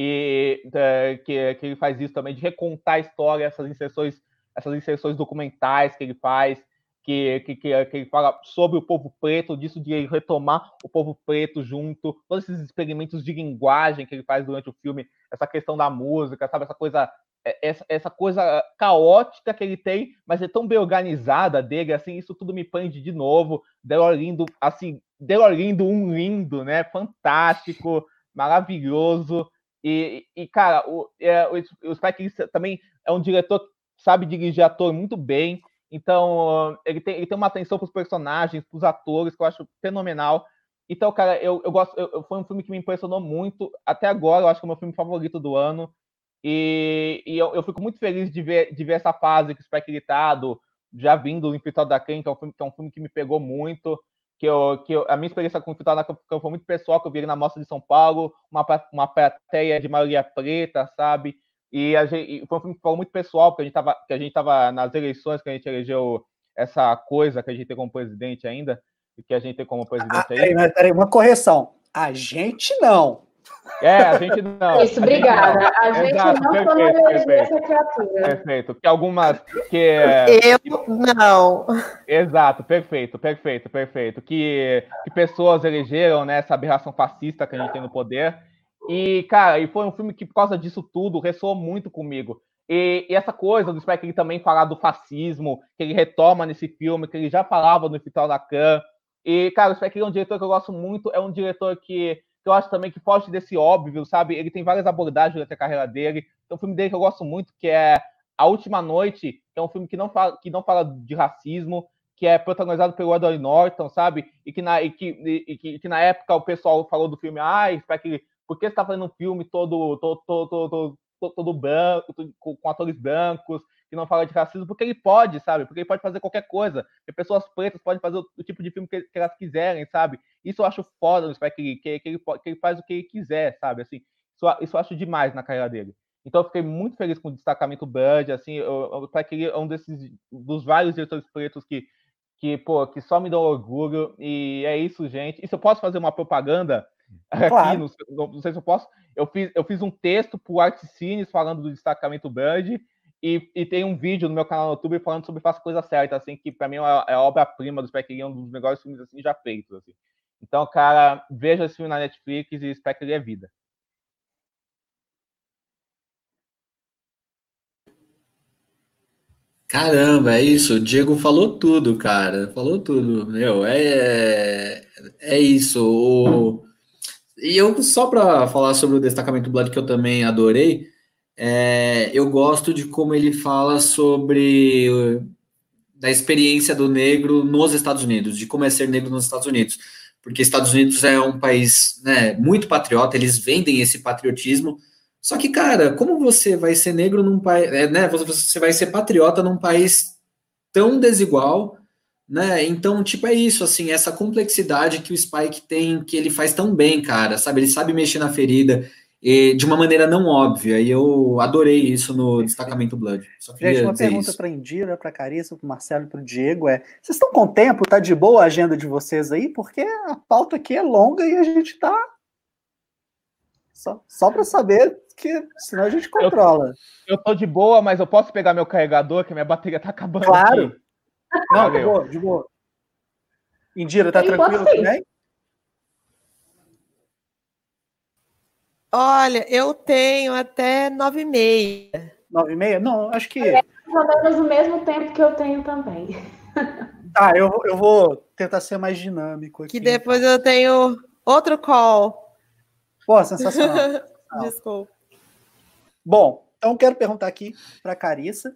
e é, que, que ele faz isso também de recontar a história, essas inserções, essas inserções documentais que ele faz, que, que, que, ele fala sobre o povo preto, disso de retomar o povo preto junto, todos esses experimentos de linguagem que ele faz durante o filme, essa questão da música, sabe, essa coisa essa, essa coisa caótica que ele tem, mas é tão bem organizada dele, assim, isso tudo me prende de novo. Delor lindo, assim, Delor lindo, um lindo, né? Fantástico, maravilhoso. E, e cara, o, é, o, o Spike também é um diretor que sabe dirigir ator muito bem. Então, ele tem, ele tem uma atenção para os personagens, para os atores, que eu acho fenomenal. Então, cara, eu, eu gosto. Eu, foi um filme que me impressionou muito. Até agora, eu acho que é o meu filme favorito do ano. E, e eu, eu, fico muito feliz de ver, de ver essa fase que o Spike Lee tá, já vindo do Infiltrado da Clã, que, é um filme, que é um filme que me pegou muito que, eu, que eu, a minha experiência com o Infiltrado na Campo foi muito pessoal, que eu vi na Mostra de São Paulo, uma, uma plateia de maioria preta, sabe? E, a gente, e foi um filme que foi muito pessoal, porque a gente estava que a gente tava nas eleições, que a gente elegeu essa coisa que a gente tem como presidente ainda, e que a gente tem como presidente ah, aí. Peraí, peraí, uma correção. A gente não. É, a gente não. Isso, a obrigada. A gente Exato, não perfeito, essa criatura. Perfeito. Que algumas. Que, Eu não. Exato, perfeito, perfeito, perfeito. Que, que pessoas elegeram né, essa aberração fascista que a gente tem no poder. E, cara, e foi um filme que, por causa disso tudo, ressoou muito comigo. E, e, essa coisa do Spike ele também falar do fascismo, que ele retoma nesse filme, que ele já falava no Vital da Khan. E, cara, o Spike é um diretor que eu gosto muito, é um diretor que que eu acho também que foge desse óbvio, sabe? Ele tem várias abordagens durante a carreira dele. Tem um filme dele que eu gosto muito, que é A Última Noite, que é um filme que não fala, que não fala de racismo, que é protagonizado pelo Edward Norton, sabe? E que na, e que, e que, que na época o pessoal falou do filme, ai, ah, por que você tá fazendo um filme todo, todo, todo, todo, todo, todo branco, com, com atores brancos? Que não fala de racismo, porque ele pode, sabe? Porque ele pode fazer qualquer coisa. E pessoas pretas podem fazer o, o tipo de filme que, que, elas quiserem, sabe? Isso eu acho foda no Spike Lee, que, que, ele, que ele faz o que ele quiser, sabe? Assim, isso, isso eu acho demais na carreira dele. Então eu fiquei muito feliz com o destacamento Bud, assim, o Spike Lee é um desses, dos vários diretores pretos que, que, pô, que só me dão orgulho, e é isso, gente. E se eu posso fazer uma propaganda aqui, claro. não, não, sei se eu posso, eu fiz, eu fiz um texto pro Art Cines falando do destacamento Bud, e, e, tem um vídeo no meu canal no YouTube falando sobre Faça Coisa Certa, assim, que para mim é, é obra-prima do Spike Lee, é um dos melhores filmes assim, já feitos. Assim. Então, cara, veja esse filme na Netflix e Spike Lee é vida. Caramba, é isso. O Diego falou tudo, cara. Falou tudo. Meu, é, é isso. O... E eu, só para falar sobre o destacamento Blood, que eu também adorei, é, eu gosto de como ele fala sobre da experiência do negro nos Estados Unidos, de como é ser negro nos Estados Unidos, porque Estados Unidos é um país né, muito patriota, eles vendem esse patriotismo. Só que, cara, como você vai ser negro num país, é, né? Você vai ser patriota num país tão desigual, né? Então, tipo, é isso, assim, essa complexidade que o Spike tem, que ele faz tão bem, cara, sabe? Ele sabe mexer na ferida e, de uma maneira não óbvia, e eu adorei isso no Destacamento Blood. Só Gente, uma pergunta para Indira, para Carissa, para Marcelo e para o Diego é: vocês estão com tempo? Tá de boa a agenda de vocês aí? Porque a pauta aqui é longa e a gente tá só, só para saber que senão a gente controla. Eu, eu tô de boa, mas eu posso pegar meu carregador, que minha bateria tá acabando. Claro. Aqui. Não, de boa, de boa. Indira, tá tranquilo também? Olha, eu tenho até nove e meia. Nove e meia? Não, acho que... É mais ou menos o mesmo tempo que eu tenho também. Tá, eu, eu vou tentar ser mais dinâmico aqui. Que depois então. eu tenho outro call. Pô, sensacional. Desculpa. Bom, então quero perguntar aqui para Carissa.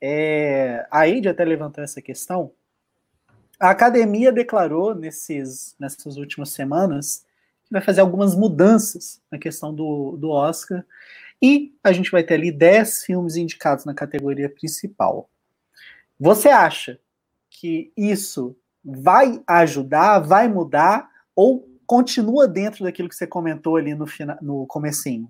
É, a Eide até levantou essa questão. A academia declarou nesses, nessas últimas semanas vai fazer algumas mudanças na questão do, do Oscar e a gente vai ter ali 10 filmes indicados na categoria principal. Você acha que isso vai ajudar, vai mudar ou continua dentro daquilo que você comentou ali no, no comecinho?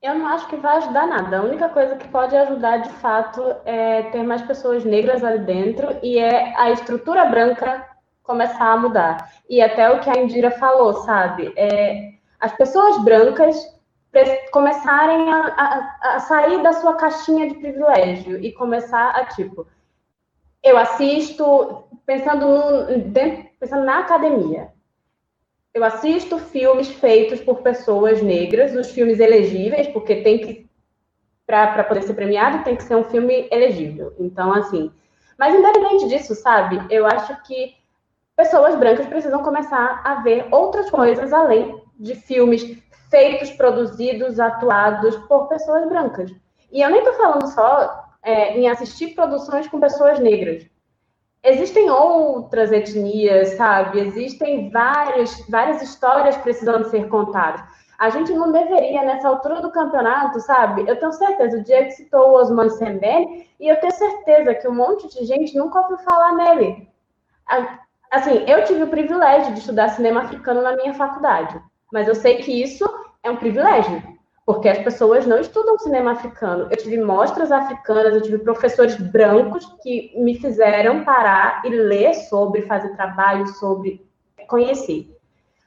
Eu não acho que vai ajudar nada. A única coisa que pode ajudar, de fato, é ter mais pessoas negras ali dentro e é a estrutura branca começar a mudar. E até o que a Indira falou, sabe? É, as pessoas brancas começarem a, a, a, sair da sua caixinha de privilégio e começar a, tipo, eu assisto, pensando, no, dentro, pensando na academia, eu assisto filmes feitos por pessoas negras, os filmes elegíveis, porque tem que para poder ser premiado tem que ser um filme elegível. Então, assim, mas independente disso, sabe? Eu acho que pessoas brancas precisam começar a ver outras coisas além de filmes feitos, produzidos, atuados por pessoas brancas. E eu nem estou falando só é, em assistir produções com pessoas negras existem outras etnias, sabe? Existem várias, várias histórias precisando ser contadas. A gente não deveria, nessa altura do campeonato, sabe? Eu tenho certeza, o Diego citou o Osman Sembene, e eu tenho certeza que um monte de gente nunca ouviu falar nele. Assim, eu tive o privilégio de estudar cinema africano na minha faculdade, mas eu sei que isso é um privilégio porque as pessoas não estudam cinema africano. Eu tive mostras africanas, eu tive professores brancos que me fizeram parar e ler sobre, fazer trabalho sobre, conhecer.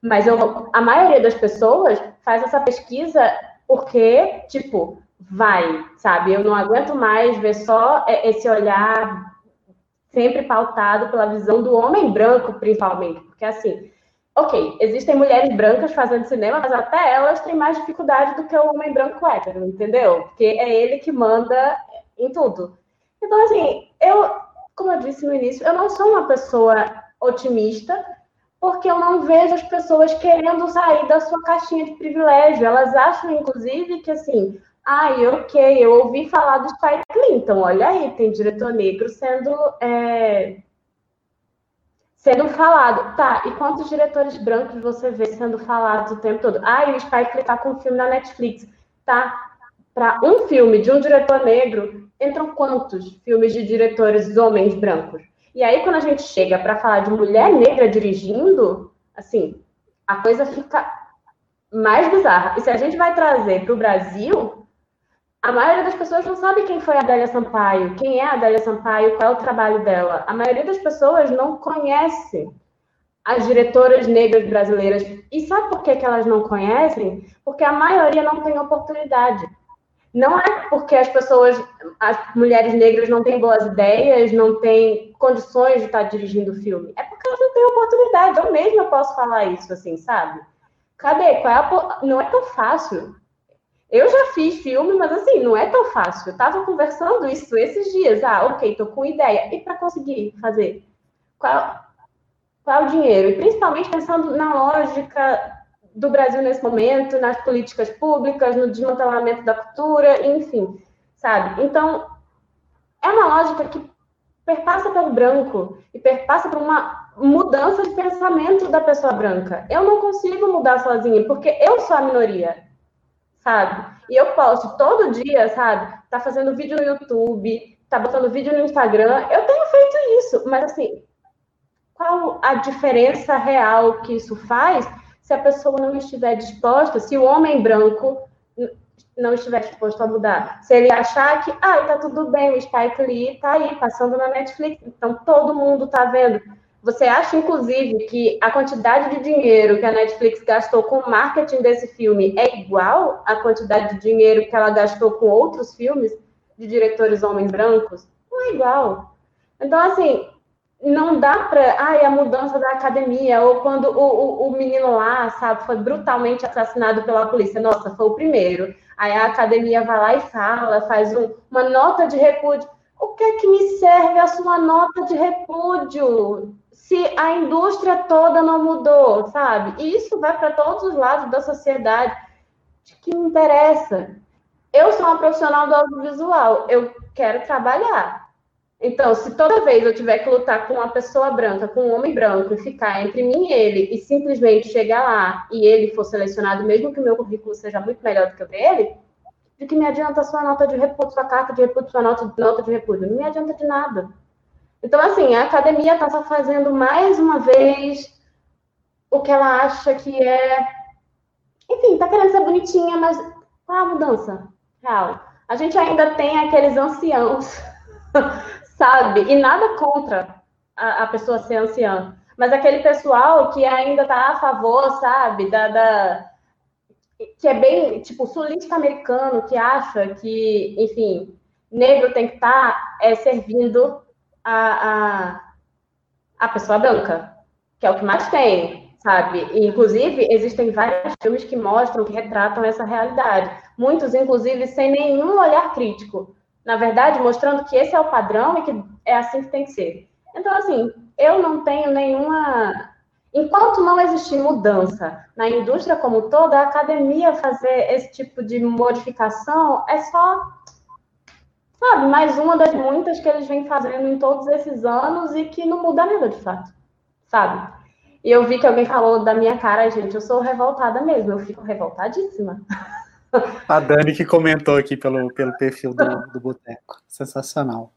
Mas eu, a maioria das pessoas faz essa pesquisa porque, tipo, vai, sabe? Eu não aguento mais ver só esse olhar sempre pautado pela visão do homem branco, principalmente, porque assim, ok, existem mulheres brancas fazendo cinema, mas até elas têm mais dificuldade do que o homem branco hétero, entendeu? Porque é ele que manda em tudo. Então, assim, eu, como eu disse no início, eu não sou uma pessoa otimista, porque eu não vejo as pessoas querendo sair da sua caixinha de privilégio. Elas acham, inclusive, que assim, ai, ok, eu ouvi falar do Spike Clinton, olha aí, tem diretor negro sendo é, sendo falado. Tá, e quantos diretores brancos você vê sendo falados o tempo todo? E o Spike está com um filme na Netflix. Tá, para um filme de um diretor negro, entram quantos filmes de diretores homens brancos? E aí, quando a gente chega para falar de mulher negra dirigindo, assim, a coisa fica mais bizarra. E se a gente vai trazer para o Brasil, a maioria das pessoas não sabe quem foi a Adélia Sampaio, quem é a Adélia Sampaio, qual é o trabalho dela. A maioria das pessoas não conhece as diretoras negras brasileiras. E sabe por que, que elas não conhecem? Porque a maioria não tem oportunidade. Não é porque as pessoas, as mulheres negras não têm boas ideias, não têm condições de estar dirigindo o filme. É porque elas não têm oportunidade. Eu mesma posso falar isso, assim, sabe? Cadê? Qual é a... Não é tão fácil. Eu já fiz filme, mas assim, não é tão fácil. Eu estava conversando isso esses dias. Ah, ok, estou com ideia. E para conseguir fazer? Qual, qual o dinheiro? E principalmente pensando na lógica do Brasil nesse momento, nas políticas públicas, no desmantelamento da cultura, enfim, sabe? Então, é uma lógica que perpassa pelo branco e perpassa por uma mudança de pensamento da pessoa branca. Eu não consigo mudar sozinha, porque eu sou a minoria sabe? E eu posto todo dia, sabe? Tá fazendo vídeo no YouTube, tá botando vídeo no Instagram. Eu tenho feito isso, mas assim, qual a diferença real que isso faz se a pessoa não estiver disposta, se o homem branco não estiver disposto a mudar. Se ele achar que, ah, tá tudo bem, o Spike Lee tá aí, passando na Netflix, então todo mundo tá vendo. Você acha, inclusive, que a quantidade de dinheiro que a Netflix gastou com o marketing desse filme é igual à quantidade de dinheiro que ela gastou com outros filmes de diretores homens brancos? Não é igual. Então, assim, não dá para. Ai, a mudança da academia, ou quando o, o, o, menino lá, sabe, foi brutalmente assassinado pela polícia. Nossa, foi o primeiro. Aí a academia vai lá e fala, faz um, uma nota de repúdio. O que é que me serve a sua nota de repúdio? Se a indústria toda não mudou, sabe? E isso vai para todos os lados da sociedade. De que me interessa? Eu sou uma profissional do audiovisual, eu quero trabalhar então, se toda vez eu tiver que lutar com uma pessoa branca, com um homem branco, e ficar entre mim e ele, e simplesmente chegar lá e ele for selecionado, mesmo que o meu currículo seja muito melhor do que o dele, de que me adianta a sua nota de repúdio, sua carta de repúdio, sua nota, nota de repúdio? Não me adianta de nada. Então, assim, a academia está fazendo mais uma vez o que ela acha que é. Enfim, está querendo ser bonitinha, mas qual a mudança real? A gente ainda tem aqueles anciãos sabe? E nada contra a, a pessoa ser anciã. Mas aquele pessoal que ainda está a favor, sabe, da, da, que é bem, tipo, sulista americano, que acha que, enfim, negro tem que estar tá, é, servindo a, a, a pessoa branca, que é o que mais tem, sabe? E, inclusive, existem vários filmes que mostram, que retratam essa realidade. Muitos, inclusive, sem nenhum olhar crítico na verdade, mostrando que esse é o padrão e que é assim que tem que ser. Então, assim, eu não tenho nenhuma. Enquanto não existir mudança na indústria como toda, a academia fazer esse tipo de modificação é só, sabe, mais uma das muitas que eles vêm fazendo em todos esses anos e que não muda nada de fato, sabe? E eu vi que alguém falou da minha cara, gente, eu sou revoltada mesmo, eu fico revoltadíssima. A Dani que comentou aqui pelo, pelo perfil do, do Boteco. Sensacional.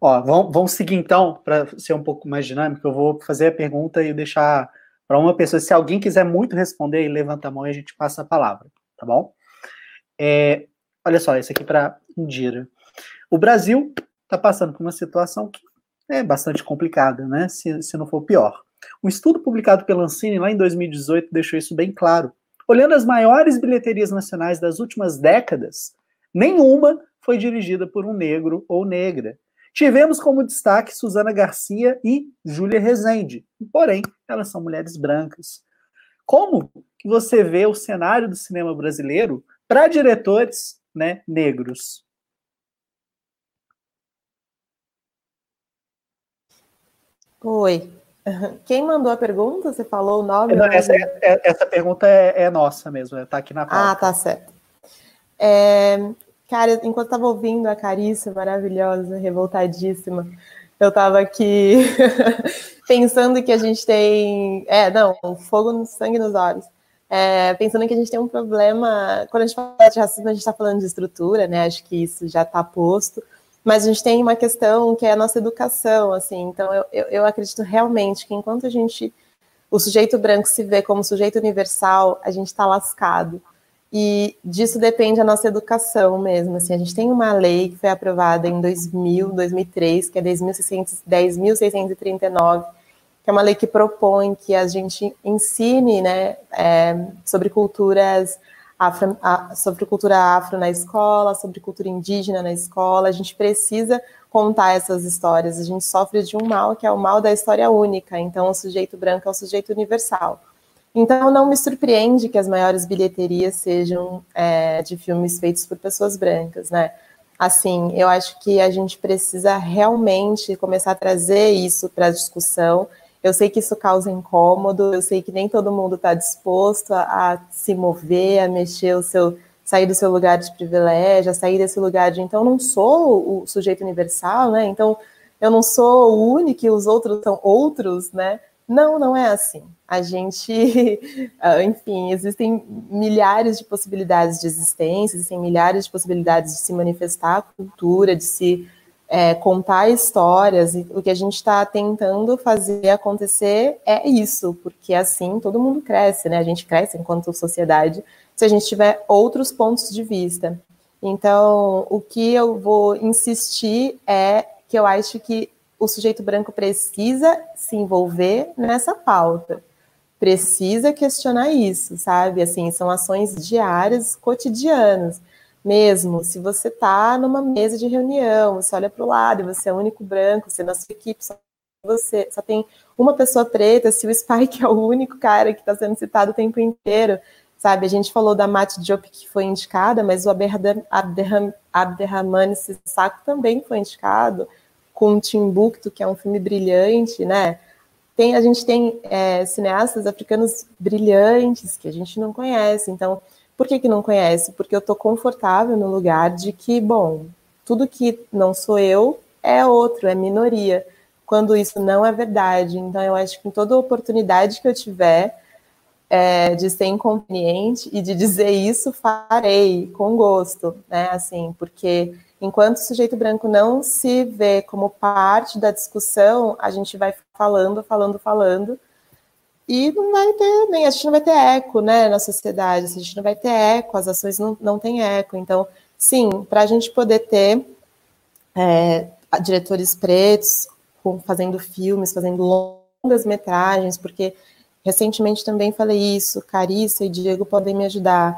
Ó, vamos, vamos seguir então, para ser um pouco mais dinâmico. Eu vou fazer a pergunta e deixar para uma pessoa. Se alguém quiser muito responder, levanta a mão e a gente passa a palavra, tá bom? É, olha só, esse aqui para Indira. O Brasil está passando por uma situação que é bastante complicada, né? Se, se não for pior. Um estudo publicado pela Ancine lá em 2018 deixou isso bem claro. Olhando as maiores bilheterias nacionais das últimas décadas, nenhuma foi dirigida por um negro ou negra. Tivemos como destaque Suzana Garcia e Júlia Rezende, porém, elas são mulheres brancas. Como que você vê o cenário do cinema brasileiro para diretores né, negros? Oi, quem mandou a pergunta? Você falou o nome? Não, essa, é, é, essa, pergunta é, é, nossa mesmo, está aqui na pauta. Ah, tá certo. É, cara, enquanto estava ouvindo a Carícia maravilhosa, revoltadíssima, eu estava aqui pensando que a gente tem. É, não, fogo no sangue nos olhos. É, pensando que a gente tem um problema. Quando a gente fala de racismo, a gente está falando de estrutura, né? Acho que isso já está posto mas a gente tem uma questão que é a nossa educação, assim, então eu, eu, eu acredito realmente que enquanto a gente, o sujeito branco se vê como sujeito universal, a gente está lascado, e disso depende a nossa educação mesmo, assim, a gente tem uma lei que foi aprovada em 2000, 2003, que é 10.639, que é uma lei que propõe que a gente ensine, né, é, sobre culturas afro, a, sobre cultura afro na escola, sobre cultura indígena na escola. A gente precisa contar essas histórias. A gente sofre de um mal que é o mal da história única. Então, o sujeito branco é o sujeito universal. Então, não me surpreende que as maiores bilheterias sejam é, de filmes feitos por pessoas brancas, né? Assim, eu acho que a gente precisa realmente começar a trazer isso para a discussão eu sei que isso causa incômodo, eu sei que nem todo mundo está disposto a, a, se mover, a mexer o seu, sair do seu lugar de privilégio, a sair desse lugar de então não sou o sujeito universal, né? Então eu não sou o único e os outros são outros, né? Não, não é assim. A gente, ah, enfim, existem milhares de possibilidades de existência, existem milhares de possibilidades de se manifestar a cultura, de se é, contar histórias, e o que a gente está tentando fazer acontecer é isso, porque assim todo mundo cresce, né? A gente cresce enquanto sociedade se a gente tiver outros pontos de vista. Então, o que eu vou insistir é que eu acho que o sujeito branco precisa se envolver nessa pauta, precisa questionar isso, sabe? Assim, são ações diárias, cotidianas mesmo, se você está numa mesa de reunião, você olha para o lado e você é o único branco, você na sua equipe só você só tem uma pessoa preta, se o Spike é o único cara que está sendo citado o tempo inteiro, sabe? A gente falou da Matt Diop que foi indicada, mas o Abderrahmane Abderrahmane Sissako também foi indicado, com Timbuktu, que é um filme brilhante, né? Tem, a gente tem é, cineastas africanos brilhantes que a gente não conhece, então por que, que não conhece? Porque eu estou confortável no lugar de que, bom, tudo que não sou eu é outro, é minoria. Quando isso não é verdade. Então, eu acho que em toda oportunidade que eu tiver é, de ser inconveniente e de dizer isso, farei com gosto, né? Assim, porque enquanto o sujeito branco não se vê como parte da discussão, a gente vai falando, falando, falando, e não vai ter nem, a gente não vai ter eco, né, na sociedade, a gente não vai ter eco, as ações não, não têm eco. Então, sim, para a gente poder ter é, diretores pretos fazendo filmes, fazendo longas metragens, porque recentemente também falei isso, Carissa e Diego podem me ajudar.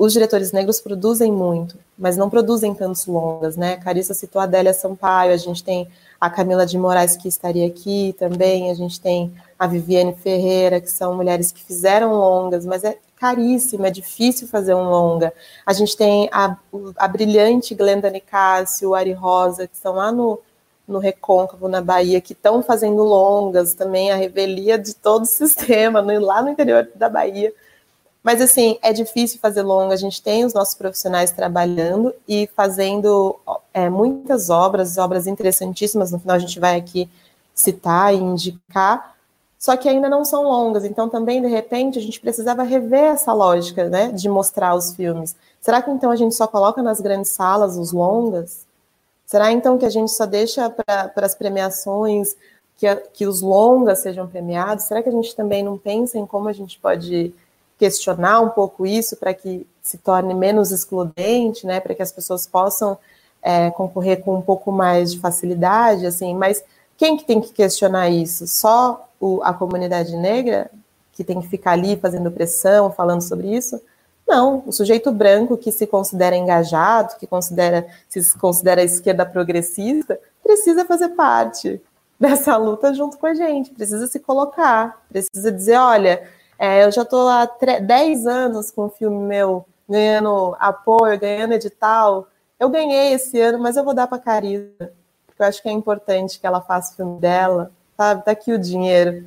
Os diretores negros produzem muito, mas não produzem tantos longas, né? Carissa citou a Adélia Sampaio, a gente tem a Camila de Moraes que estaria aqui também, a gente tem a Viviane Ferreira, que são mulheres que fizeram longas, mas é caríssimo, é difícil fazer um longa. A gente tem a, a brilhante Glenda Nicásio, Ari Rosa, que estão lá no, no Recôncavo, na Bahia, que estão fazendo longas também, a revelia de todo o sistema, no, lá no interior da Bahia. Mas, assim, é difícil fazer longa. A gente tem os nossos profissionais trabalhando e fazendo é, muitas obras, obras interessantíssimas. No final, a gente vai aqui citar e indicar, só que ainda não são longas. Então, também, de repente, a gente precisava rever essa lógica, né, de mostrar os filmes. Será que então a gente só coloca nas grandes salas os longas? Será então que a gente só deixa para as premiações que, que os longas sejam premiados? Será que a gente também não pensa em como a gente pode questionar um pouco isso para que se torne menos excludente, né, para que as pessoas possam é, concorrer com um pouco mais de facilidade, assim, mas quem que tem que questionar isso? Só o, a comunidade negra que tem que ficar ali fazendo pressão, falando sobre isso? Não, o sujeito branco que se considera engajado, que considera se considera esquerda progressista, precisa fazer parte dessa luta junto com a gente, precisa se colocar, precisa dizer, olha, é, eu já estou há 10 anos com o filme meu ganhando apoio, ganhando edital. Eu ganhei esse ano, mas eu vou dar para a Carisa, porque eu acho que é importante que ela faça o filme dela, sabe? Tá aqui o dinheiro.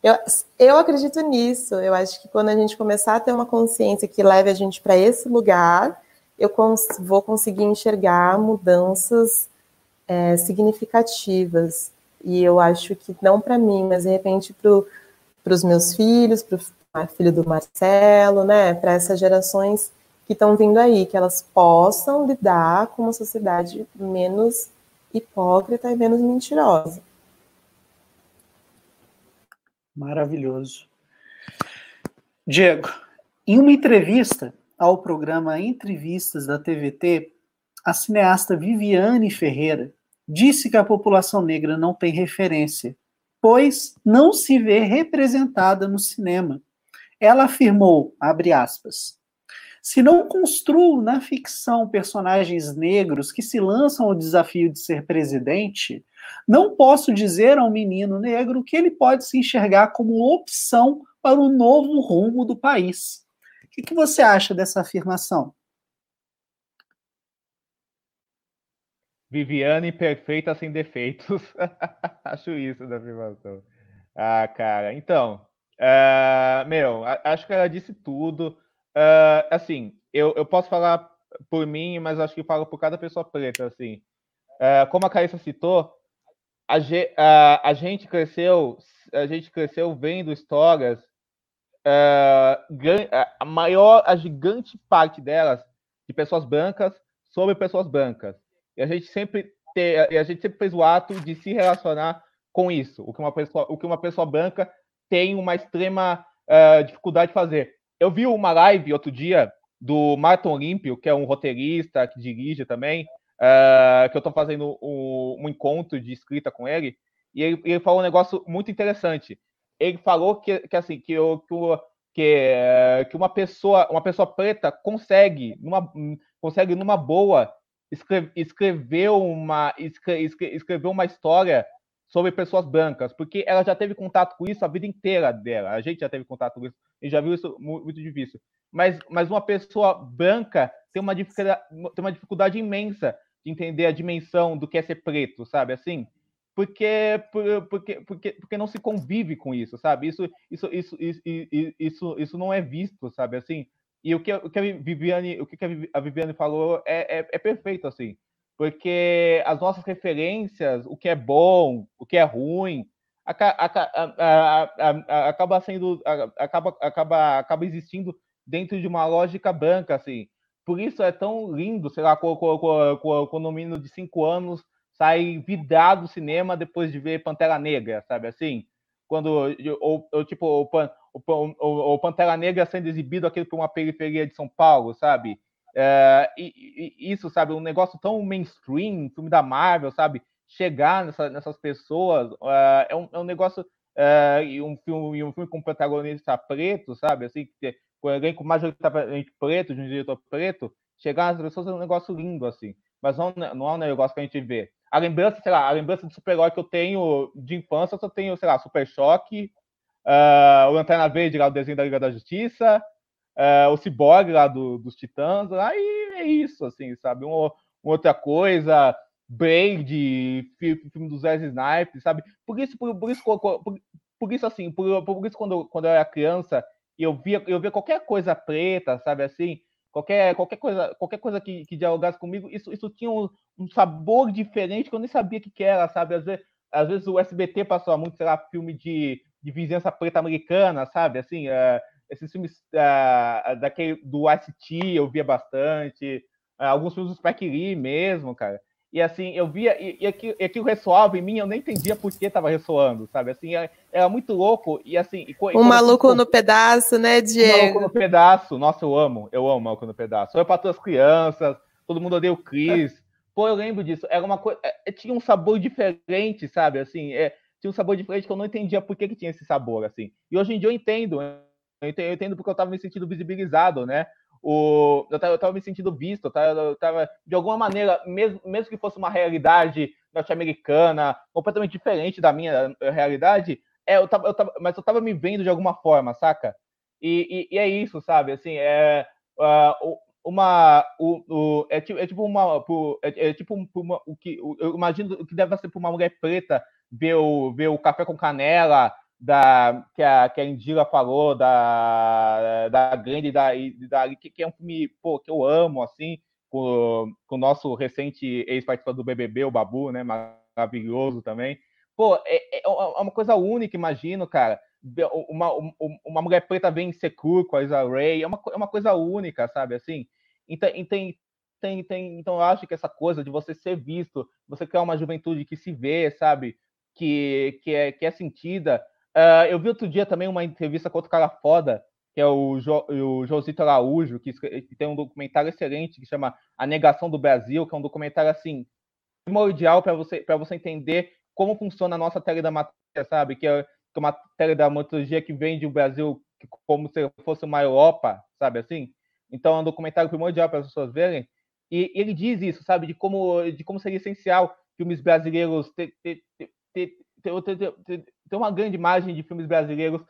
Eu, eu acredito nisso. Eu acho que quando a gente começar a ter uma consciência que leve a gente para esse lugar, eu cons vou conseguir enxergar mudanças é, significativas. E eu acho que não para mim, mas de repente para para os meus filhos, para o filho do Marcelo, né, para essas gerações que estão vindo aí, que elas possam lidar com uma sociedade menos hipócrita e menos mentirosa. Maravilhoso. Diego, em uma entrevista ao programa Entrevistas da TVT, a cineasta Viviane Ferreira disse que a população negra não tem referência pois não se vê representada no cinema. Ela afirmou, abre aspas, se não construo na ficção personagens negros que se lançam ao desafio de ser presidente, não posso dizer ao menino negro que ele pode se enxergar como opção para o novo rumo do país. O que você acha dessa afirmação? Viviane perfeita sem defeitos. acho isso da afirmação. Ah, cara, então, uh, meu, acho que ela disse tudo. Uh, assim, eu, eu posso falar por mim, mas acho que falo por cada pessoa preta, assim. Uh, como a Carissa citou, a, a, a, gente cresceu, a gente cresceu vendo histórias, a maior, a gigante parte delas de pessoas brancas sobre pessoas brancas. E a gente sempre ter, a gente sempre fez o ato de se relacionar com isso, o que uma pessoa, o que uma pessoa branca tem uma extrema uh, dificuldade de fazer. Eu vi uma live outro dia do Martin Olímpio, que é um roteirista que dirige também, uh, que eu estou fazendo um, um, encontro de escrita com ele, e ele, ele, falou um negócio muito interessante. Ele falou que, que assim, que, eu, que, que, que uma pessoa, uma pessoa preta consegue, numa, consegue numa boa escrever, escrever uma escrever uma história sobre pessoas brancas, porque ela já teve contato com isso a vida inteira dela. A gente já teve contato com isso e já viu isso muito difícil. Mas, mas uma pessoa branca tem uma, dificuldade, tem uma dificuldade imensa de entender a dimensão do que é ser preto, sabe? Assim, porque, porque, porque, porque não se convive com isso, sabe? Isso, isso, isso, isso, isso, isso não é visto, sabe? Assim, e o que, o que a Viviane, o que a Viviane falou é, é, é perfeito, assim porque as nossas referências, o que é bom, o que é ruim, acaba sendo, acaba, acaba, acaba existindo dentro de uma lógica branca, assim. Por isso é tão lindo, sei lá, quando o menino de cinco anos sai vidrado do cinema depois de ver Pantera Negra, sabe assim? Quando, ou, ou tipo, o, o, o Pantera Negra sendo exibido aqui por uma periferia de São Paulo, sabe? É, e, e, isso, sabe, um negócio tão mainstream, filme da Marvel, sabe, chegar nessa, nessas pessoas uh, é, um, é um negócio uh, e um filme um filme com protagonista preto, sabe, assim, com alguém com majoritariamente preto, de um diretor preto, chegar nas pessoas é um negócio lindo, assim, mas não, não é um negócio que a gente vê. A lembrança, sei lá, a lembrança de super-herói que eu tenho de infância, eu só tenho, sei lá, Super Choque, uh, o Lanterna Verde lá, o desenho da Liga da Justiça, uh, o Cyborg lá do, dos Titãs, aí é isso, assim, sabe? Um, uma outra coisa, Blade, filme dos Wesley Snipes, sabe? Por isso, por, por isso, por, por, isso assim, por, por isso quando, quando eu era criança, eu via, eu via qualquer coisa preta, sabe assim? Qualquer, qualquer coisa, qualquer coisa que, que dialogasse comigo, isso, isso tinha um, um sabor diferente que eu nem sabia o que, que era, sabe? Às vezes, às vezes o SBT passou muito, sei lá, filme de, de vizinhança preta americana, sabe? Assim, uh, esses filmes uh, daquele, do ICT eu via bastante, uh, alguns filmes do Spike Lee mesmo, cara. E assim, eu via, e, e, aquilo, e aquilo ressoava em mim, eu nem entendia por que tava ressoando, sabe? Assim, era, era muito louco, e assim... E, um maluco no pedaço, né, Diego? Um maluco no pedaço, nossa, eu amo, eu amo maluco no pedaço. Foi para todas as crianças, todo mundo odeia o Chris. Pô, eu lembro disso, era uma coisa, tinha um sabor diferente, sabe? Assim, é, tinha um sabor diferente que eu não entendia por que, que tinha esse sabor, assim. E hoje em dia eu entendo, eu entendo, eu entendo porque eu estava me sentindo visibilizado, né? O, eu estava me sentindo visto, eu tava, eu tava, de alguma maneira, mesmo, mesmo que fosse uma realidade norte-americana completamente diferente da minha eh, realidade, é, eu tava, eu tava, mas eu estava me vendo de alguma forma, saca? E, e, e é isso, sabe? Assim, é uh, uma, o, o, é, tipo, é tipo uma, é, é tipo uma, o que eu imagino o que deve ser para uma mulher preta ver o, ver o café com canela da que a, que a Indira falou da, da grande da, da que, que é um filme pô, que eu amo assim com, com o nosso recente ex-participante do BBB o Babu né maravilhoso também. Pô é, é, é uma coisa única imagino cara. Uma, uma mulher preta vem Secur com a Isa Ray é uma, é uma coisa única sabe assim. Então tem, tem, tem, então eu acho que essa coisa de você ser visto você criar uma juventude que se vê sabe que, que, é, que é sentida Uh, eu vi outro dia também uma entrevista com outro cara foda, que é o, jo, o Josito Araújo, que, que, tem um documentário excelente que chama A Negação do Brasil, que é um documentário assim primordial para você para você entender como funciona a nossa teledramaturgia, sabe? Que é, que é uma teledramaturgia que vem do Brasil como se fosse uma Europa, sabe assim? Então é um documentário primordial para as pessoas verem. E, e, ele diz isso, sabe? De como de como seria essencial filmes brasileiros ter, ter, ter, ter, tem uma grande imagem de filmes brasileiros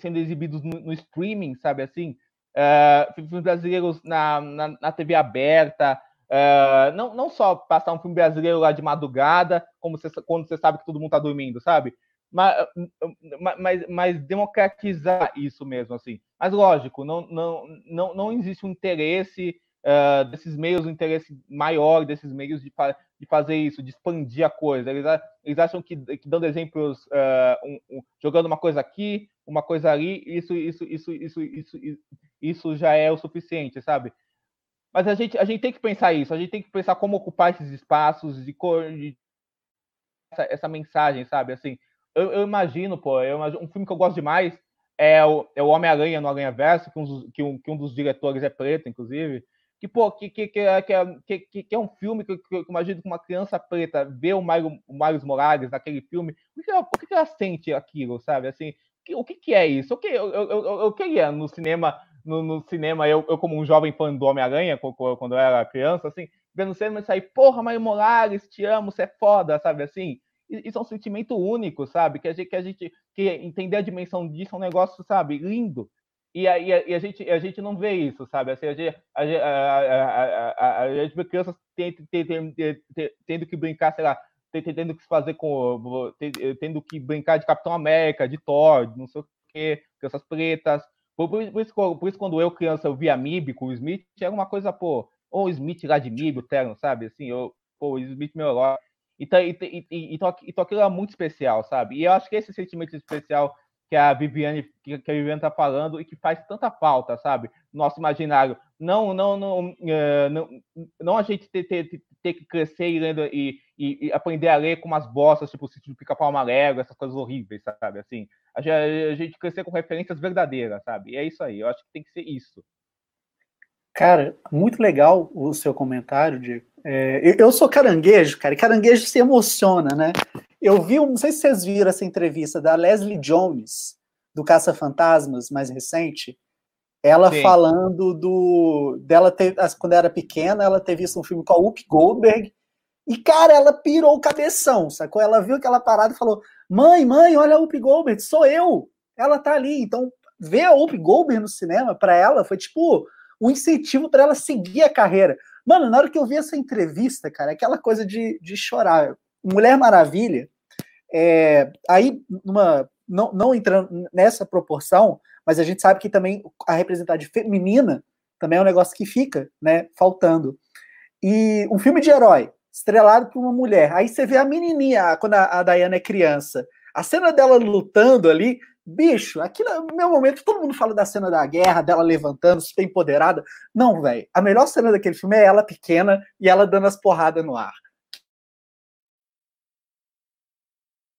sendo exibidos no, no streaming, sabe assim? Uh, filmes brasileiros na, na, na TV aberta, uh, não, não só passar um filme brasileiro lá de madrugada, como você, quando você sabe que todo mundo está dormindo, sabe? Mas, mas, mas, democratizar isso mesmo, assim. Mas lógico, não, não, não, não existe um interesse uh, desses meios, um interesse maior desses meios de, de fazer isso, de expandir a coisa. Eles, eles acham que, que dando exemplos, uh, um, um, jogando uma coisa aqui, uma coisa ali, isso, isso, isso, isso, isso, isso, já é o suficiente, sabe? mas a gente, a gente tem que pensar isso, a gente tem que pensar como ocupar esses espaços de essa, essa, mensagem, sabe? Assim, eu, eu imagino, pô, eu imagino, um filme que eu gosto demais é o, é o Homem-Aranha no Aranha Verso, que um, que, um, que um dos diretores é preto, inclusive. Que, pô, que, que, que, é, que, é, que, que é um filme que, que eu imagino que uma criança preta vê o Mário, o Mário Morales naquele filme. O que, ela, o que ela sente aquilo, sabe? Assim, o que, que é isso? O que, eu, eu, eu, eu queria no cinema no, no, cinema, eu, eu, como um jovem fã do Homem-Aranha, quando eu era criança, assim, vendo o cinema e sair, porra, Mário Morales, te amo, você é foda, sabe assim? Isso é um sentimento único, sabe? Que a gente, que a gente que entender a dimensão disso é um negócio, sabe, lindo. E a, e a, gente, a gente não vê isso, sabe? Assim, a, gente, a, a, a, gente vê crianças tendo, que brincar, sei lá, tendo que fazer com. tendo que brincar de Capitão América, de Thor, não sei o quê, crianças pretas. Por, por, isso, por isso, quando eu, criança, eu via MIB com o Smith, era uma coisa, pô, ou o Smith lá de MIB, o Terno, sabe? Assim, eu, pô, o Smith meu herói. Então, então, então, então aquilo é muito especial, sabe? E eu acho que esse sentimento especial que a Viviane que a Viviane está falando e que faz tanta falta, sabe? Nosso imaginário. Não, não, não, uh, não, não a gente ter, ter, ter que crescer e, e, e, aprender a ler com umas bostas, tipo o sítio do Pica-Pau Amarelo, essas coisas horríveis, sabe? Assim, a a gente crescer com referências verdadeiras, sabe? E é isso aí. Eu acho que tem que ser isso. Cara, muito legal o seu comentário, Diego. É, eu sou caranguejo, cara, e caranguejo se emociona, né? Eu vi, não sei se vocês viram essa entrevista da Leslie Jones, do Caça Fantasmas, mais recente. Ela Sim. falando do. dela ter, quando era pequena, ela ter visto um filme com a Whoopi Goldberg. E, cara, ela pirou o cabeção, sacou? Ela viu aquela parada e falou: Mãe, mãe, olha a Whoopi Goldberg, sou eu. Ela tá ali. Então, ver a Whoopi Goldberg no cinema, para ela, foi tipo um incentivo para ela seguir a carreira. Mano, na hora que eu vi essa entrevista, cara, aquela coisa de, de chorar. Mulher Maravilha, é, aí, numa, não, não entrando nessa proporção, mas a gente sabe que também a representatividade feminina também é um negócio que fica, né, faltando. E um filme de herói, estrelado por uma mulher, aí você vê a menininha, quando a, a Diana é criança, a cena dela lutando ali, bicho, aquilo é o meu momento, todo mundo fala da cena da guerra, dela levantando, super empoderada. Não, velho, a melhor cena daquele filme é ela pequena e ela dando as porradas no ar.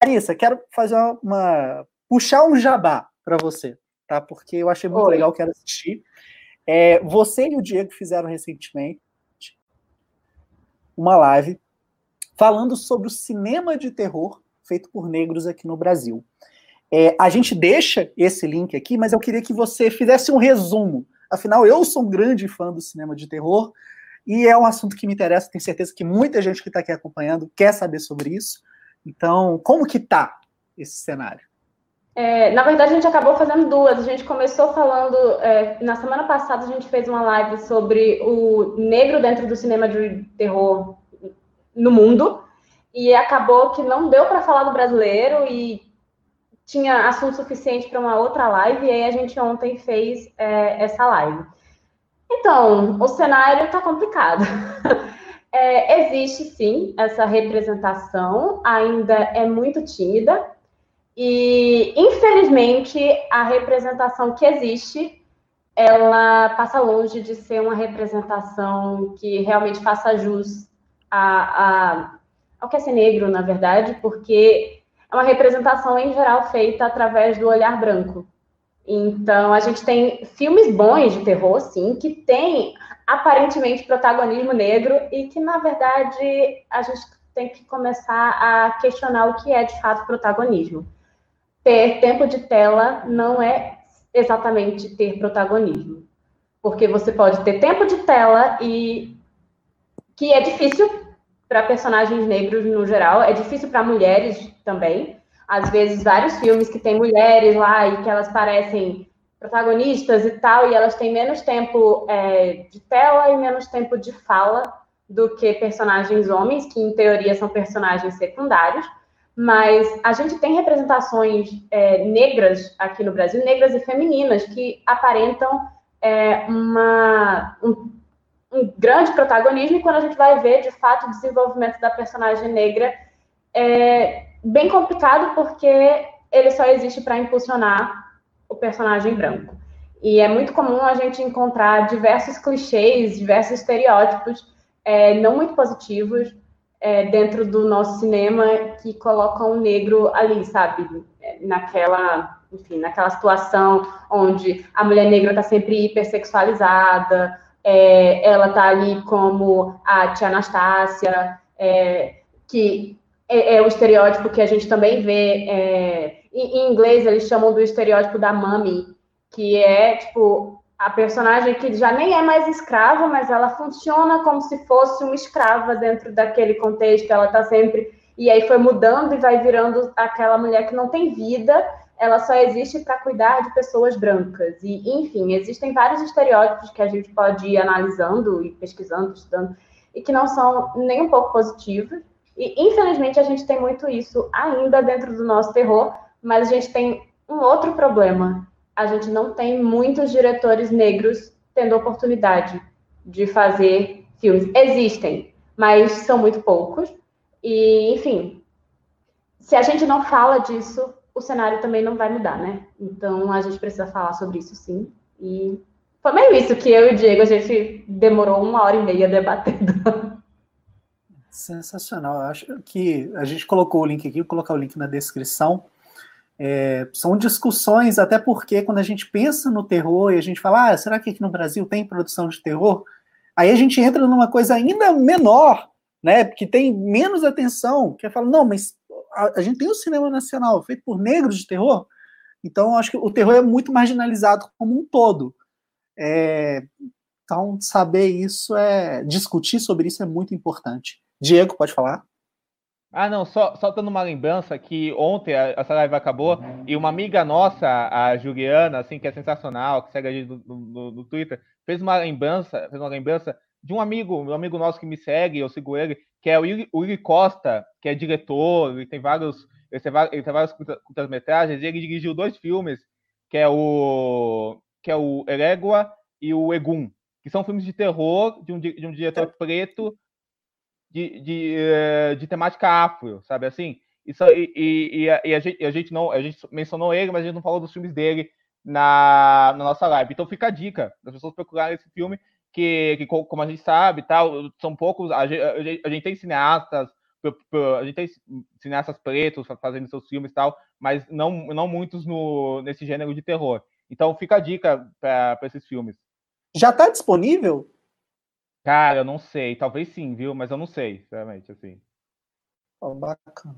Larissa, quero fazer uma, puxar um jabá para você, tá? Porque eu achei muito Oi. legal, quero assistir. É, você e o Diego fizeram recentemente uma live falando sobre o cinema de terror feito por negros aqui no Brasil. É, a gente deixa esse link aqui, mas eu queria que você fizesse um resumo. Afinal, eu sou um grande fã do cinema de terror e é um assunto que me interessa. Tenho certeza que muita gente que está aqui acompanhando quer saber sobre isso. Então, como que tá esse cenário? É, na verdade, a gente acabou fazendo duas. A gente começou falando. É, na semana passada, a gente fez uma live sobre o negro dentro do cinema de terror no mundo. E acabou que não deu para falar do brasileiro e tinha assunto suficiente para uma outra live. E aí a gente ontem fez é, essa live. Então, o cenário está complicado. É, existe sim essa representação, ainda é muito tímida, e infelizmente a representação que existe ela passa longe de ser uma representação que realmente faça jus a, a, ao que é ser negro, na verdade, porque é uma representação em geral feita através do olhar branco. Então, a gente tem filmes bons de terror, sim, que tem aparentemente protagonismo negro e que, na verdade, a gente tem que começar a questionar o que é de fato protagonismo. Ter tempo de tela não é exatamente ter protagonismo. Porque você pode ter tempo de tela e que é difícil para personagens negros no geral, é difícil para mulheres também às vezes, vários filmes que tem mulheres lá e que elas parecem protagonistas e tal, e elas têm menos tempo é, de tela e menos tempo de fala do que personagens homens, que em teoria são personagens secundários. Mas a gente tem representações é, negras aqui no Brasil, negras e femininas, que aparentam é, uma, um, um, grande protagonismo, e quando a gente vai ver, de fato, o desenvolvimento da personagem negra, é, bem complicado porque ele só existe para impulsionar o personagem branco. E é muito comum a gente encontrar diversos clichês, diversos estereótipos é, não muito positivos é, dentro do nosso cinema que colocam o negro ali, sabe? Naquela, enfim, naquela situação onde a mulher negra está sempre hipersexualizada, é, ela está ali como a tia Anastácia, é, que é, é, o estereótipo que a gente também vê. Em, inglês, eles chamam do estereótipo da mami, que é, tipo, a personagem que já nem é mais escrava, mas ela funciona como se fosse uma escrava dentro daquele contexto. Ela está sempre. E aí foi mudando e vai virando aquela mulher que não tem vida, ela só existe para cuidar de pessoas brancas. E, enfim, existem vários estereótipos que a gente pode ir analisando e pesquisando, estudando, e que não são nem um pouco positivos. E, infelizmente, a gente tem muito isso ainda dentro do nosso terror, mas a gente tem um outro problema. A gente não tem muitos diretores negros tendo oportunidade de fazer filmes. Existem, mas são muito poucos. E, enfim, se a gente não fala disso, o cenário também não vai mudar, né? Então a gente precisa falar sobre isso sim. E foi meio isso que eu e o Diego, a gente demorou uma hora e meia debatendo. Sensacional. Eu acho que a gente colocou o link aqui, vou colocar o link na descrição. É, são discussões, até porque quando a gente pensa no terror e a gente fala, ah, será que aqui no Brasil tem produção de terror? Aí a gente entra numa coisa ainda menor, né? Que tem menos atenção, que é falar, não, mas a, a, gente tem o um cinema nacional feito por negros de terror, então acho que o terror é muito marginalizado como um todo. É, então, saber isso é. discutir sobre isso é muito importante. Diego, pode falar? Ah, não, só, só dando uma lembrança que ontem essa live acabou e uma amiga nossa, a Juliana, assim, que é sensacional, que segue a gente no, no, no, Twitter, fez uma lembrança, fez uma lembrança de um amigo, um amigo nosso que me segue, eu sigo ele, que é o Yuri, Costa, que é diretor, ele tem vários, ele tem, ele tem várias curtas-metragens, e ele dirigiu dois filmes, que é o que é o Erégua e o Egum, que são filmes de terror de um, de um diretor preto de, de, eh, de temática afro, sabe assim? Isso, e, e, e, a, e, a, gente, a gente não a gente mencionou ele, mas a gente não falou dos filmes dele na, na nossa live. Então fica a dica das pessoas procurarem esse filme, que, que como a gente sabe, tal, são poucos. A gente, a gente tem cineastas, a gente tem cineastas pretos fazendo seus filmes e tal, mas não, não muitos no, nesse gênero de terror. Então fica a dica para esses filmes. Já está disponível? Cara, eu não sei. Talvez sim, viu? Mas eu não sei, realmente, assim. Oh, bacana.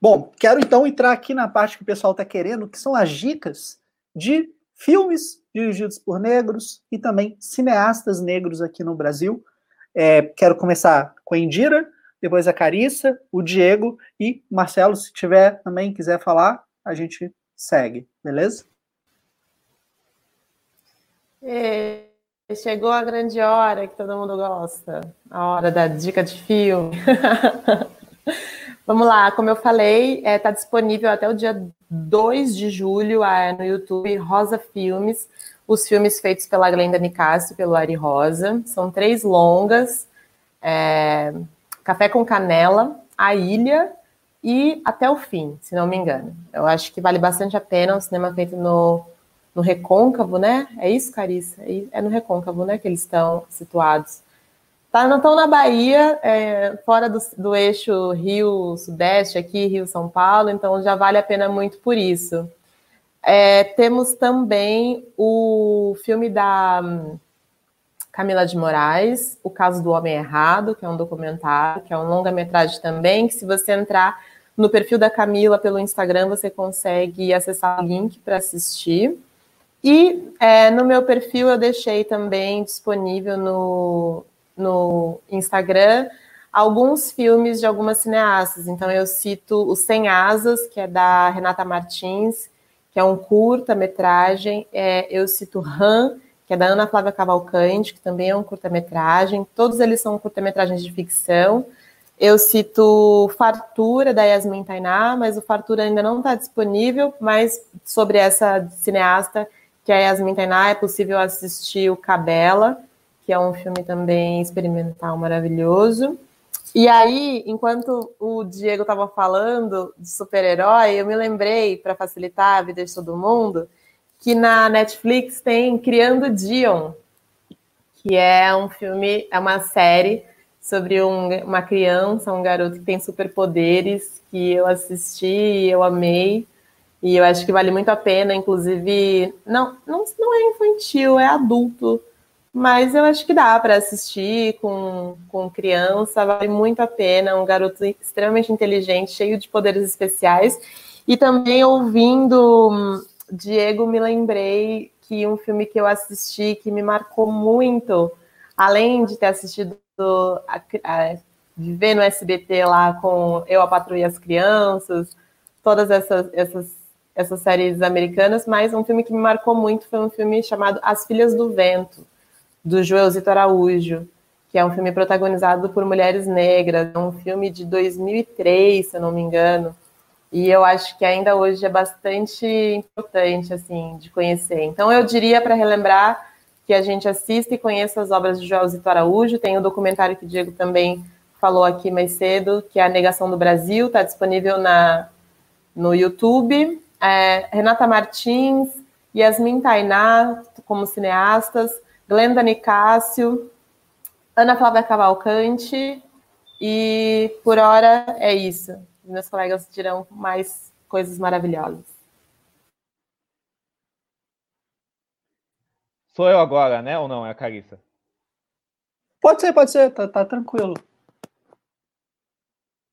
Bom, quero então entrar aqui na parte que o pessoal está querendo, que são as dicas de filmes dirigidos por negros e também cineastas negros aqui no Brasil. É, quero começar com a Indira, depois a Carissa, o Diego e o Marcelo, se tiver também quiser falar, a gente segue, beleza? É, Chegou a grande hora que todo mundo gosta, a hora da dica de filme. Vamos lá, como eu falei, está é, tá disponível até o dia 2 de julho é, no YouTube Rosa Filmes, os filmes feitos pela Glenda Nicásio, pelo Ari Rosa. São três longas: é, Café com Canela, A Ilha e Até o Fim, se não me engano. Eu acho que vale bastante a pena, um cinema feito no no recôncavo, né? É isso, Carissa? É, é no recôncavo, né? Que eles estão situados. Tá, não estão na Bahia, é, fora do, do eixo Rio-Sudeste, aqui, Rio-São Paulo, então já vale a pena muito por isso. É, temos também o filme da hum, Camila de Moraes, O Caso do Homem Errado, que é um documentário, que é um longa-metragem também, que se você entrar no perfil da Camila pelo Instagram, você consegue acessar o link para assistir. E é, no meu perfil eu deixei também disponível no, no Instagram alguns filmes de algumas cineastas. Então eu cito o Sem Asas, que é da Renata Martins, que é um curta-metragem. É, eu cito Ram, que é da Ana Flávia Cavalcante, que também é um curta-metragem. Todos eles são curta-metragens de ficção. Eu cito Fartura, da Yasmin Tainá, mas o Fartura ainda não está disponível, mas sobre essa cineasta que a Yasmin Tainá, é possível assistir o Cabela, que é um filme também experimental maravilhoso. E aí, enquanto o Diego estava falando de super-herói, eu me lembrei, para facilitar a vida de todo mundo, que na Netflix tem Criando Dion, que é um filme, é uma série sobre um, uma criança, um garoto que tem superpoderes, que eu assisti e eu amei. E eu acho que vale muito a pena, inclusive, não, não, não é infantil, é adulto, mas eu acho que dá para assistir com, com criança, vale muito a pena. Um garoto extremamente inteligente, cheio de poderes especiais. E também ouvindo Diego, me lembrei que um filme que eu assisti que me marcou muito, além de ter assistido a, a, viver no SBT lá com Eu, a Patrulha e as Crianças, todas essas, essas, essas séries americanas, mas um filme que me marcou muito foi um filme chamado As Filhas do Vento, do Joelzito Araújo, que é um filme protagonizado por mulheres negras, é um filme de 2003, se eu não me engano, e eu acho que ainda hoje é bastante importante, assim, de conhecer. Então, eu diria, para relembrar, que a gente assista e conheça as obras de Joelzito Araújo, tem o documentário que o Diego também falou aqui mais cedo, que é A Negação do Brasil, está disponível na, no YouTube. É, Renata Martins, Yasmin Tainá, como cineastas, Glenda Nicásio, Ana Flávia Cavalcante, e por hora é isso. Meus colegas dirão mais coisas maravilhosas. Sou eu agora, né? Ou não? É a Carissa? Pode ser, pode ser, tá, tá tranquilo.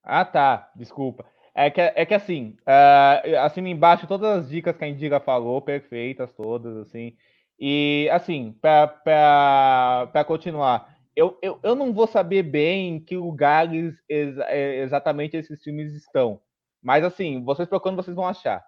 Ah, tá. Desculpa. É que, é que assim, uh, assina embaixo todas as dicas que a Indiga falou, perfeitas todas, assim. E, assim, para continuar, eu, eu, eu não vou saber bem em que lugares ex, é, exatamente esses filmes estão. Mas, assim, vocês procurando, vocês vão achar.